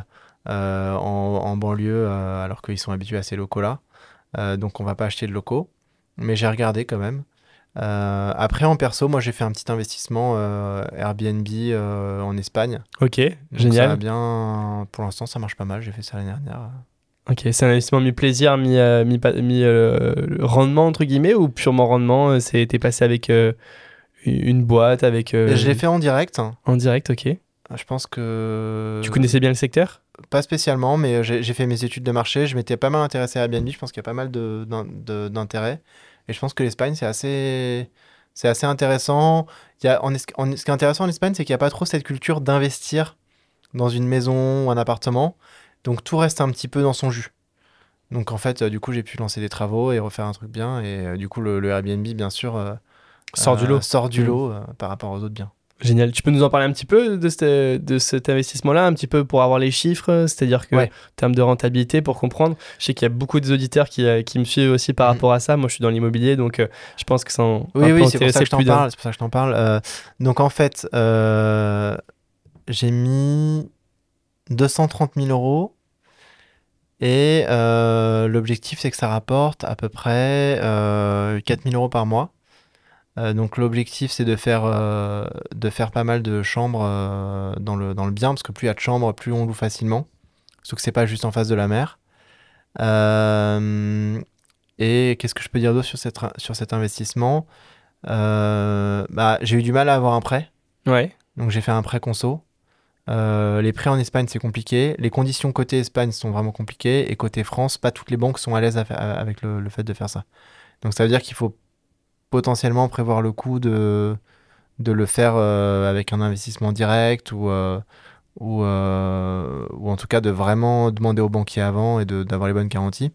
euh, en, en banlieue euh, alors qu'ils sont habitués à ces locaux-là. Euh, donc on va pas acheter de locaux. Mais j'ai regardé quand même. Euh, après, en perso, moi j'ai fait un petit investissement euh, Airbnb euh, en Espagne. Ok, Donc, Ça génial. va bien. Pour l'instant, ça marche pas mal. J'ai fait ça l'année dernière. Ok, c'est un investissement mi-plaisir, mi, euh, mi, pa- mi, euh, rendement, entre guillemets, ou purement rendement T'es passé avec une boîte, avec. Je l'ai fait en direct. En direct, ok. Je pense que. Tu connaissais bien le secteur? Pas spécialement, mais j'ai fait mes études de marché. Je m'étais pas mal intéressé à Airbnb. Je pense qu'il y a pas mal de- d'in- de- d'intérêt. Et je pense que l'Espagne, c'est assez, c'est assez intéressant. Il y a, en, ce qui est intéressant en Espagne, c'est qu'il n'y a pas trop cette culture d'investir dans une maison ou un appartement. Donc tout reste un petit peu dans son jus. Donc en fait, euh, du coup, j'ai pu lancer des travaux et refaire un truc bien. Et euh, du coup, le, le Airbnb, bien sûr, euh, Sort du lot. Sort du Mm. lot par rapport aux autres biens. Génial. Tu peux nous en parler un petit peu de, cet- de cet investissement-là, un petit peu pour avoir les chiffres, c'est-à-dire que Ouais. en termes de rentabilité, pour comprendre. Je sais qu'il y a beaucoup d'auditeurs qui, euh, qui me suivent aussi par Mhm. rapport à ça. Moi, je suis dans l'immobilier, donc euh, je pense que ça en Oui, un oui, peu c'est pour ça que je t'en parle. C'est pour ça que je t'en parle. Euh, donc en fait, euh, j'ai mis 230 000 euros et euh, l'objectif c'est que ça rapporte à peu près euh, 4 000 euros par mois. Euh, donc l'objectif c'est de faire euh, de faire pas mal de chambres euh, dans le dans le bien parce que plus il y a de chambres, plus on loue facilement. Surtout que c'est pas juste en face de la mer. Et qu'est-ce que je peux dire d'autre sur, cette, sur cet investissement? Bah, J'ai eu du mal à avoir un prêt, Ouais. donc j'ai fait un prêt conso. Euh, les prêts en Espagne, c'est compliqué. Les conditions côté Espagne sont vraiment compliquées. Et côté France, pas toutes les banques sont à l'aise avec le, le fait de faire ça. Donc ça veut dire qu'il faut potentiellement prévoir le coût de, de le faire euh, avec un investissement direct ou, euh, ou, euh, ou en tout cas de vraiment demander au banquier avant et d'avoir les bonnes garanties.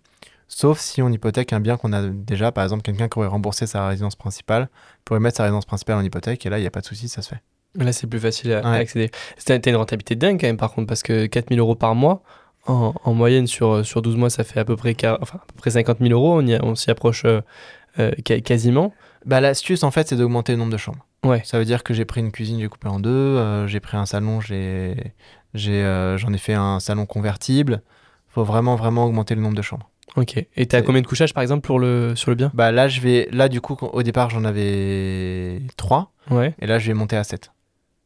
Sauf si on hypothèque un bien qu'on a déjà, par exemple quelqu'un qui aurait remboursé sa résidence principale, pourrait mettre sa résidence principale en hypothèque et là il n'y a pas de souci, ça se fait. Là, c'est plus facile à, accéder. C'était une rentabilité dingue quand même, par contre, parce que 4000 euros par mois, en, en moyenne sur, sur 12 mois, ça fait à peu près, enfin, à peu près 50 000 euros. On, on s'y approche euh, euh, quasiment. Bah, L'astuce en fait c'est d'augmenter le nombre de chambres. Ouais. Ça veut dire que j'ai pris une cuisine, j'ai coupé en deux, euh, j'ai pris un salon, j'ai, j'ai, euh, j'en ai fait un salon convertible. faut vraiment vraiment augmenter le nombre de chambres. Ok. Et t'as combien de couchages, par exemple, pour le, sur le bien? Bah là je vais, là du coup au départ j'en avais trois Ouais. et là je vais monter à 7.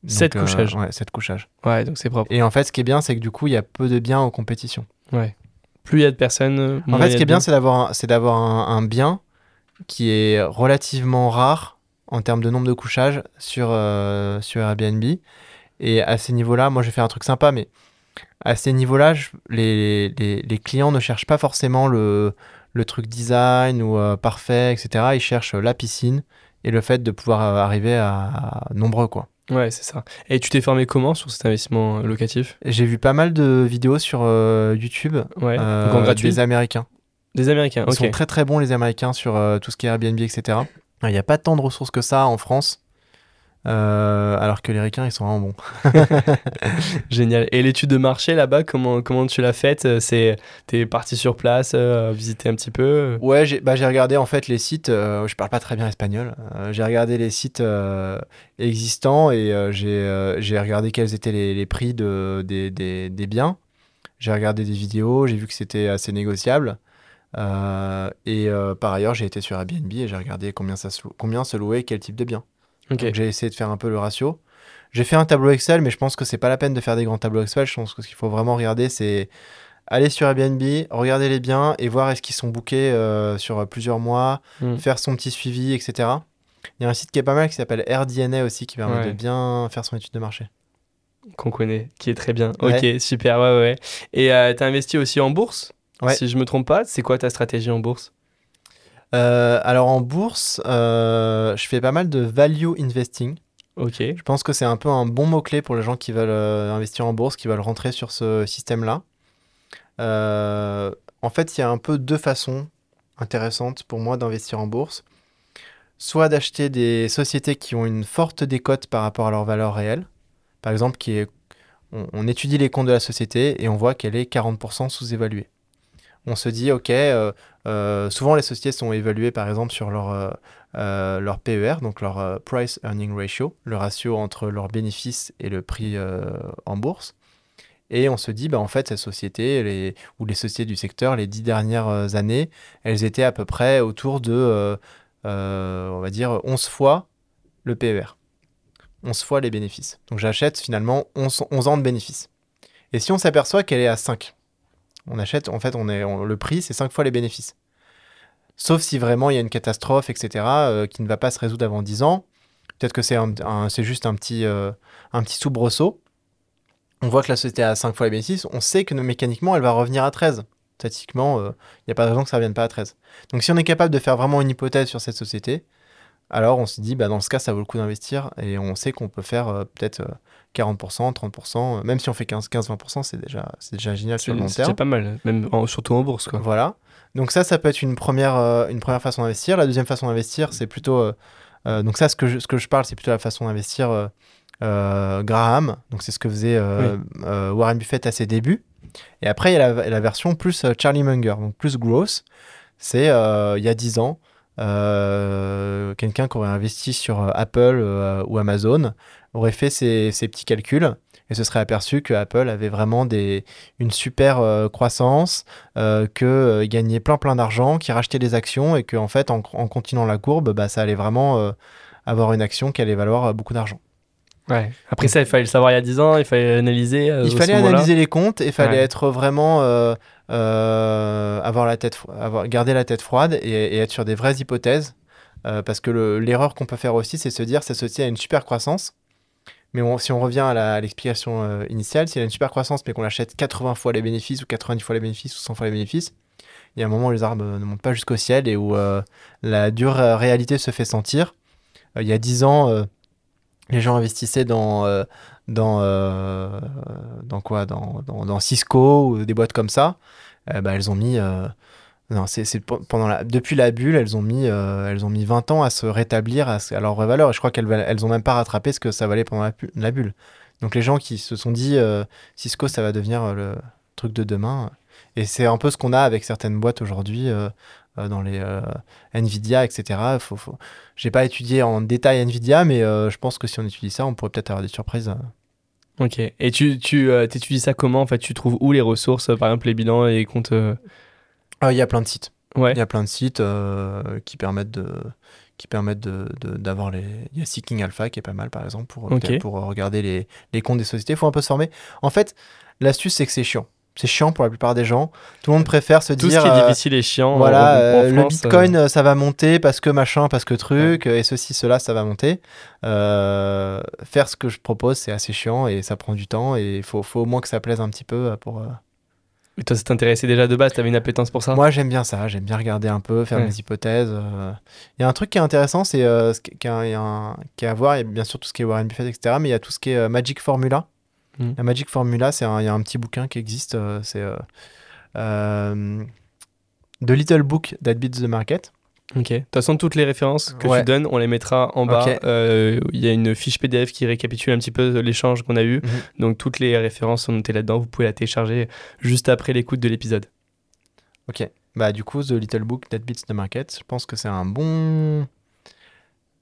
Sept couchages. Ouais, 7 couchages. Ouais, donc c'est propre. Et en fait ce qui est bien c'est que du coup il y a peu de biens en compétition. Ouais. Plus il y a de personnes, En fait, il ce qui est bien, c'est d'avoir un, c'est d'avoir un, un bien qui est relativement rare en termes de nombre de couchages sur, euh, sur Airbnb. Et à ces niveaux-là, moi, j'ai fait un truc sympa, mais à ces niveaux-là, je- les, les, les clients ne cherchent pas forcément le, le truc design ou euh, parfait, etc. Ils cherchent la piscine et le fait de pouvoir euh, arriver à, à nombreux, quoi. Ouais, c'est ça. Et tu t'es formé comment sur cet investissement locatif? J'ai vu pas mal de vidéos sur euh, YouTube Ouais. euh, gratuit. des Américains. Des Américains. Ils sont très très bons les Américains sur euh, tout ce qui est Airbnb, etc. Il n'y a pas tant de ressources que ça en France, euh, alors que les Ricains ils sont vraiment bons. Génial. Et l'étude de marché là-bas, comment, comment tu l'as faite? Euh, C'est t'es parti sur place, euh, visiter un petit peu? Ouais, j'ai bah, j'ai regardé en fait les sites. euh, je parle pas très bien espagnol. j'ai regardé les sites existants et j'ai j'ai regardé quels étaient les, les prix de, des, des, des biens. J'ai regardé des vidéos, j'ai vu que c'était assez négociable. Euh, et euh, par ailleurs, j'ai été sur Airbnb et j'ai regardé combien, ça se, combien se louait quel type de bien. Ok. Donc j'ai essayé de faire un peu le ratio. J'ai fait un tableau Excel, mais je pense que c'est pas la peine de faire des grands tableaux Excel. Je pense que ce qu'il faut vraiment regarder, c'est aller sur Airbnb, regarder les biens et voir est-ce qu'ils sont bookés euh, sur plusieurs mois, Mm. faire son petit suivi, etc. Il y a un site qui est pas mal qui s'appelle AirDNA aussi qui permet Ouais. de bien faire son étude de marché. Qu'on connaît, qui est très bien. Ouais. Ok, super, ouais, ouais. Et euh, t'as investi aussi en bourse? Ouais. Si je me trompe pas, c'est quoi ta stratégie en bourse? Euh, alors en bourse, euh, je fais pas mal de value investing. Ok. Je pense que c'est un peu un bon mot-clé pour les gens qui veulent euh, investir en bourse, qui veulent rentrer sur ce système-là. En fait, il y a un peu deux façons intéressantes pour moi d'investir en bourse. soit d'acheter des sociétés qui ont une forte décote par rapport à leur valeur réelle. Par exemple, qui est, on, on étudie les comptes de la société et on voit qu'elle est 40% sous-évaluée. On se dit, OK, euh, euh, souvent les sociétés sont évaluées par exemple sur leur, euh, leur PER, donc leur Price Earning Ratio, le ratio entre leurs bénéfices et le prix en bourse. Et on se dit, bah, en fait, cette société, les, ou les sociétés du secteur, les dix dernières années, elles étaient à peu près autour de, on va dire, 11 fois le PER. 11 fois les bénéfices. Donc j'achète finalement 11, 11 ans de bénéfices. Et si on s'aperçoit qu'elle est à 5, on achète, en fait, on est, le prix, c'est 5 fois les bénéfices. Sauf si vraiment il y a une catastrophe, etc., euh, qui ne va pas se résoudre avant 10 ans. Peut-être que c'est un- un- juste un petit, euh, un petit soubresaut. On voit que la société a 5 fois les bénéfices. On sait que mécaniquement, elle va revenir à 13. Statistiquement, euh, il n'y a pas de raison que ça ne revienne pas à 13. Donc si on est capable de faire vraiment une hypothèse sur cette société, alors on se dit, bah, dans ce cas, ça vaut le coup d'investir. Et on sait qu'on peut faire euh, peut-être euh, 40%, 30%, euh, même si on fait 15 15-20%, c'est déjà, c'est déjà génial sur C'est le long c'est terme. pas mal, même en- surtout en bourse. Quoi. Voilà. Donc ça, ça peut être une première, euh, une première façon d'investir. La deuxième façon d'investir, c'est plutôt... euh, euh, donc ça, ce que je, ce que je parle, c'est plutôt la façon d'investir euh, euh, Graham. Donc c'est ce que faisait euh, euh, Warren Buffett à ses débuts. Et après, il y a la, la version plus euh, Charlie Munger, donc plus growth. C'est euh, il y a 10 ans, euh, quelqu'un qui aurait investi sur euh, Apple euh, ou Amazon aurait fait ses, ses petits calculs et se serait aperçu que Apple avait vraiment des, une super euh, croissance, qu'il gagnait plein plein d'argent, qu'il rachetait des actions et qu'en fait, en, en continuant la courbe, bah, ça allait vraiment avoir une action qui allait valoir beaucoup d'argent. Ouais. Après ça, il fallait le savoir il y a 10 ans, il fallait analyser. Il fallait analyser les comptes il fallait Ouais. être vraiment avoir la tête, garder la tête froide et, être sur des vraies hypothèses. Euh, parce que le- l'erreur qu'on peut faire aussi, c'est se dire société a une super croissance. Mais si on revient à à l'explication euh, initiale, si elle a une super croissance mais qu'on l'achète 80 fois les bénéfices ou 90 fois les bénéfices ou 100 fois les bénéfices, il y a un moment où les arbres euh, ne montent pas jusqu'au ciel et où euh, la dure euh, réalité se fait sentir. Euh, il y a 10 ans, euh, les gens investissaient dans, euh, dans, euh, dans quoi dans, dans, Cisco ou des boîtes comme ça. Bah, elles ont mis. euh, non, c'est c'est pe- pendant la, depuis la bulle, elles ont, mis, euh, elles ont mis 20 ans à se rétablir à, leur vraie valeur. Et je crois qu'elles elles ont même pas rattrapé ce que ça valait pendant la, bulle. Donc les gens qui se sont dit Cisco, ça va devenir le truc de demain. Et c'est un peu ce qu'on a avec certaines boîtes aujourd'hui, dans les Nvidia, etc. Faut, faut... J'ai pas étudié en détail Nvidia, mais je pense que si on étudie ça, on pourrait peut-être avoir des surprises. Ok. Et tu, tu euh, t'étudies ça comment En fait, tu trouves où les ressources, euh, par exemple les bilans et les comptes euh, Euh, Il y a plein de sites. Ouais. Il y a plein de sites euh, qui permettent de qui permettent de- de- d'avoir les il y a Seeking Alpha qui est pas mal par exemple pour pour regarder les, les comptes des sociétés il faut un peu se former en fait l'astuce c'est que c'est chiant c'est chiant pour la plupart des gens tout le monde préfère se Tout dire ce qui est euh, difficile et chiant. voilà euh, le France, bitcoin euh, ça va monter parce que machin parce que truc et ceci cela ça va monter Euh, faire ce que je propose c'est assez chiant et ça prend du temps et il faut, faut au moins que ça plaise un petit peu pour Et toi, ça t'intéressait déjà de base T'avais une appétence pour ça? Moi, j'aime bien ça. J'aime bien regarder un peu, faire Ouais. mes hypothèses. Il y a un truc qui est intéressant, c'est ce qui, qui est à voir. Il y a bien sûr tout ce qui est Warren Buffett, etc. Mais il y a tout ce qui est Magic Formula. Mhm. La Magic Formula, il y a un petit bouquin qui existe. euh, c'est euh, euh, The Little Book That Beats the Market. Ok. De toute façon, toutes les références que Ouais. tu donnes, on les mettra en bas. Euh, Il y a une fiche PDF qui récapitule un petit peu l'échange qu'on a eu. Mhm. Donc, toutes les références sont notées là-dedans. Vous pouvez la télécharger juste après l'écoute de l'épisode. Ok. Bah, du coup, The Little Book That Beats the Market, je pense que c'est un bon.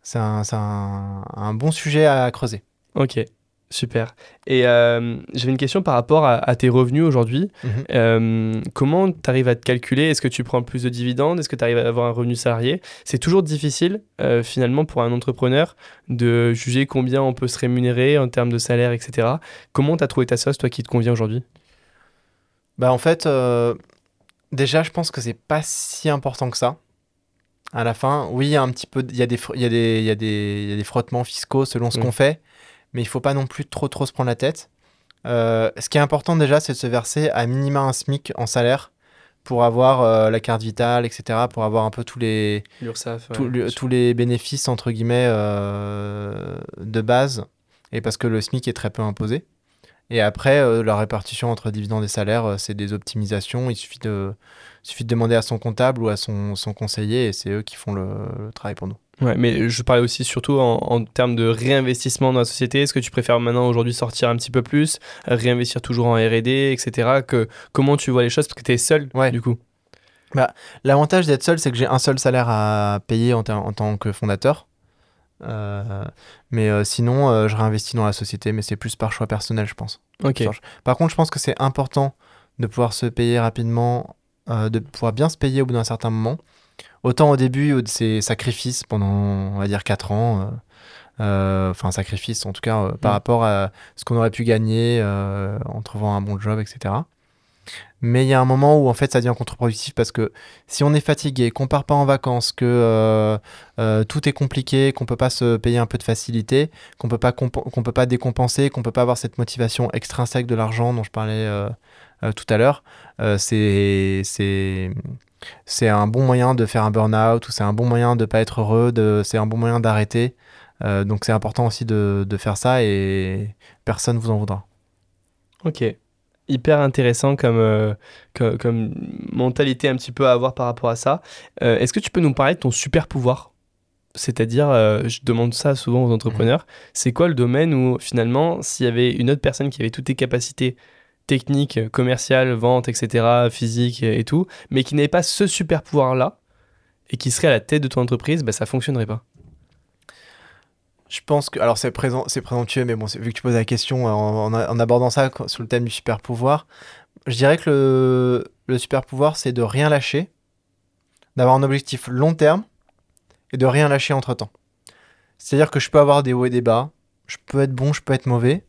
C'est un, c'est un, un bon sujet à creuser. Ok. Super. Et euh, j'avais une question par rapport à, à tes revenus aujourd'hui. Mhm. Euh, comment tu arrives à te calculer? Est-ce que tu prends plus de dividendes? Est-ce que tu arrives à avoir un revenu salarié? C'est toujours difficile, euh, finalement, pour un entrepreneur de juger combien on peut se rémunérer en termes de salaire, etc. Comment tu as trouvé ta sauce, toi, qui te convient aujourd'hui? Bah en fait, déjà, je pense que c'est pas si important que ça. À la fin, oui, il y a un petit peu, il y a des, il y a des, il y a des, il y a des frottements fiscaux selon ce Mm. qu'on fait, mais il faut pas non plus trop trop se prendre la tête. Euh, ce qui est important déjà, c'est de se verser à minima un SMIC en salaire pour avoir euh, la carte vitale, etc., pour avoir un peu tous les, tous le- tous les bénéfices entre guillemets euh, de base et parce que le SMIC est très peu imposé. Et après, euh, la répartition entre dividendes et salaires, c'est des optimisations. Il suffit de, suffit de demander à son comptable ou à son, son conseiller et c'est eux qui font le, le travail pour nous. Ouais, mais je parlais aussi surtout en, en termes de réinvestissement dans la société. Est-ce que tu préfères maintenant aujourd'hui sortir un petit peu plus, réinvestir toujours en R&D, etc. Que, comment tu vois les choses? Parce que tu es seul Ouais. du coup L'avantage d'être seul, c'est que j'ai un seul salaire à payer en, tant que fondateur. Euh, mais euh, sinon, euh, je réinvestis dans la société, mais c'est plus par choix personnel, je pense. Ok. Par contre, je pense que c'est important de pouvoir se payer rapidement, de pouvoir bien se payer au bout d'un certain moment. Autant au début, de ces sacrifices pendant, on va dire, 4 ans. euh, euh, Enfin, sacrifices en tout cas euh, par Mm. rapport à ce qu'on aurait pu gagner en trouvant un bon job, etc. Mais il y a un moment où en fait ça devient contre-productif parce que si on est fatigué, qu'on part pas en vacances, que euh, euh, tout est compliqué, qu'on peut pas se payer un peu de facilité, qu'on peut pas qu'on peut pas décompenser, qu'on peut pas avoir cette motivation extrinsèque de l'argent dont je parlais euh, tout à l'heure, c'est c'est c'est un bon moyen de faire un burn-out ou c'est un bon moyen de pas être heureux, c'est un bon moyen d'arrêter. Euh, donc c'est important aussi de, de faire ça et personne vous en voudra. Ok. Hyper intéressant comme, euh, co- comme, mentalité un petit peu à avoir par rapport à ça. Euh, Est-ce que tu peux nous parler de ton super pouvoir? C'est-à-dire, euh, je demande ça souvent aux entrepreneurs, c'est quoi le domaine où finalement, s'il y avait une autre personne qui avait toutes tes capacités techniques, euh, commerciales, vente, etc., physique et tout, mais qui n'avait pas ce super pouvoir-là, et qui serait à la tête de ton entreprise, bah, ça fonctionnerait pas. Je pense que. Alors, c'est présent, présomptueux, mais bon, vu que tu poses la question euh, en, abordant ça sous le thème du super pouvoir, je dirais que le, le super pouvoir, c'est de rien lâcher, d'avoir un objectif long terme et de rien lâcher entre temps. C'est-à-dire que je peux avoir des hauts et des bas, je peux être bon, je peux être mauvais,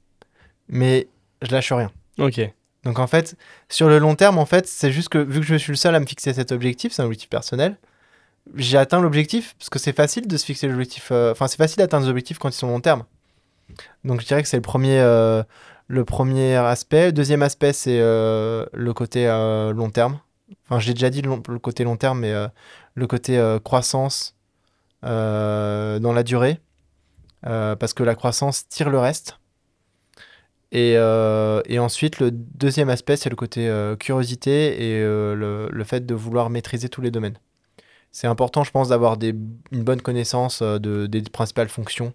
mais je lâche rien. Ok. Donc en fait, sur le long terme, en fait, c'est juste que vu que je suis le seul à me fixer cet objectif, c'est un objectif personnel, j'ai atteint l'objectif parce que c'est facile de se fixer l'objectif. euh, Enfin, c'est facile d'atteindre des objectifs quand ils sont long terme. Donc je dirais que c'est le premier, euh, le premier aspect. Deuxième aspect, c'est euh, le côté euh, long terme. Enfin, j'ai déjà dit le, côté long terme, mais le côté croissance dans la durée, parce que la croissance tire le reste. Et, euh, et ensuite, le deuxième aspect, c'est le côté euh, curiosité et euh, le, fait de vouloir maîtriser tous les domaines. C'est important, je pense, d'avoir une bonne connaissance de, des principales fonctions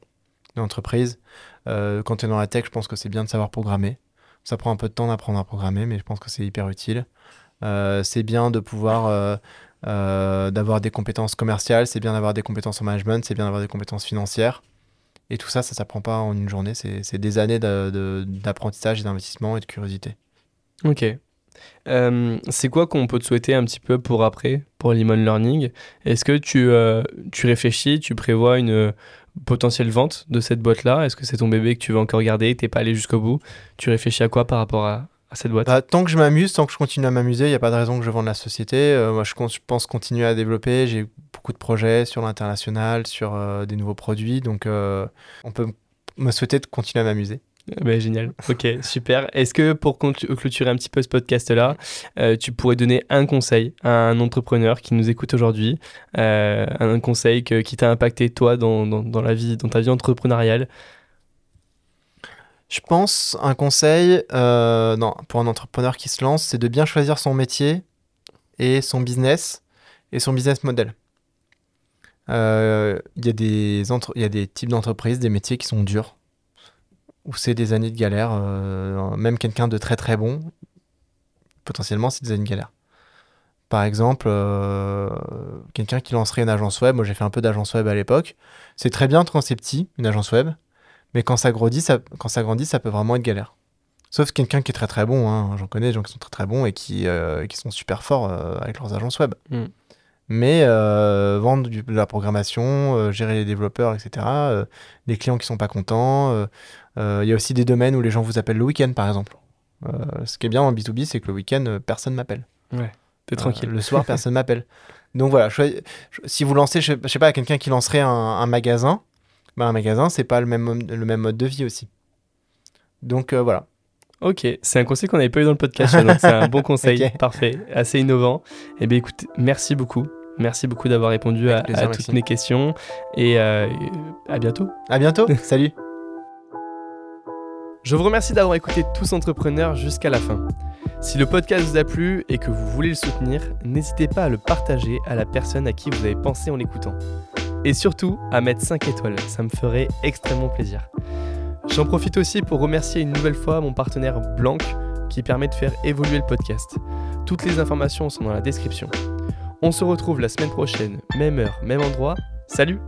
de l'entreprise. Quand tu es dans la tech, je pense que c'est bien de savoir programmer. Ça prend un peu de temps d'apprendre à programmer, mais je pense que c'est hyper utile. C'est bien de pouvoir d'avoir des compétences commerciales, c'est bien d'avoir des compétences en management, c'est bien d'avoir des compétences financières. Et tout ça, ça s'apprend pas en une journée. C'est des années d'apprentissage et d'investissement et de curiosité. Ok. Euh, c'est quoi qu'on peut te souhaiter un petit peu pour après, pour Limon Learning? Est-ce que tu, euh, tu réfléchis, tu prévois une euh, potentielle vente de cette boîte-là? Est-ce que c'est ton bébé que tu veux encore garder, t'es pas allé jusqu'au bout? Tu réfléchis à quoi par rapport à, à cette boîte Bah, tant que je m'amuse, tant que je continue à m'amuser, il n'y a pas de raison que je vende la société. Euh, moi, je, pense continuer à développer. J'ai beaucoup de projets sur l'international, sur euh, des nouveaux produits. Donc, euh, on peut me souhaiter de continuer à m'amuser. Ben, génial, ok, super. Est-ce que pour clôtu- clôturer un petit peu ce podcast-là, euh, tu pourrais donner un conseil à un entrepreneur qui nous écoute aujourd'hui, euh, un conseil que- qui t'a impacté toi dans, dans, dans la vie, dans ta vie entrepreneuriale Je pense un conseil euh, pour un entrepreneur qui se lance, c'est de bien choisir son métier et son business et son business model. Euh, Il y, a des types d'entreprises, des métiers qui sont durs, où c'est des années de galère. euh, même quelqu'un de très très bon, potentiellement, c'est des années de galère. Par exemple, quelqu'un qui lancerait une agence web, moi j'ai fait un peu d'agence web à l'époque, c'est très bien quand c'est petit, une agence web, mais quand ça grandit, ça, quand ça grandit, ça peut vraiment être galère. Sauf quelqu'un qui est très très bon, hein. j'en connais des gens qui sont très très bons et qui, euh, qui sont super forts euh, avec leurs agences web. Mm. Mais euh, vendre du- de la programmation, gérer les développeurs, etc., les clients qui sont pas contents, il y a aussi des domaines où les gens vous appellent le week-end, par exemple. Ce qui est bien en B2B, c'est que le week-end, personne m'appelle. T'es tranquille. Le soir, personne m'appelle. Donc voilà, si vous lancez, je, je sais pas, quelqu'un qui lancerait un, un magasin, bah, un magasin, c'est pas le même, mode- le même mode de vie aussi. Donc euh, voilà. Ok, c'est un conseil qu'on n'avait pas eu dans le podcast, c'est un bon conseil, parfait, assez innovant. Eh bien écoute, merci beaucoup. Merci beaucoup d'avoir répondu à, Avec plaisir, à toutes mes questions et euh, à bientôt. À bientôt. Salut. Je vous remercie d'avoir écouté Tous Entrepreneurs jusqu'à la fin. Si le podcast vous a plu et que vous voulez le soutenir, n'hésitez pas à le partager à la personne à qui vous avez pensé en l'écoutant. Et surtout, à mettre 5 étoiles, ça me ferait extrêmement plaisir. J'en profite aussi pour remercier une nouvelle fois mon partenaire Blanc qui permet de faire évoluer le podcast. Toutes les informations sont dans la description. On se retrouve la semaine prochaine, même heure, même endroit. Salut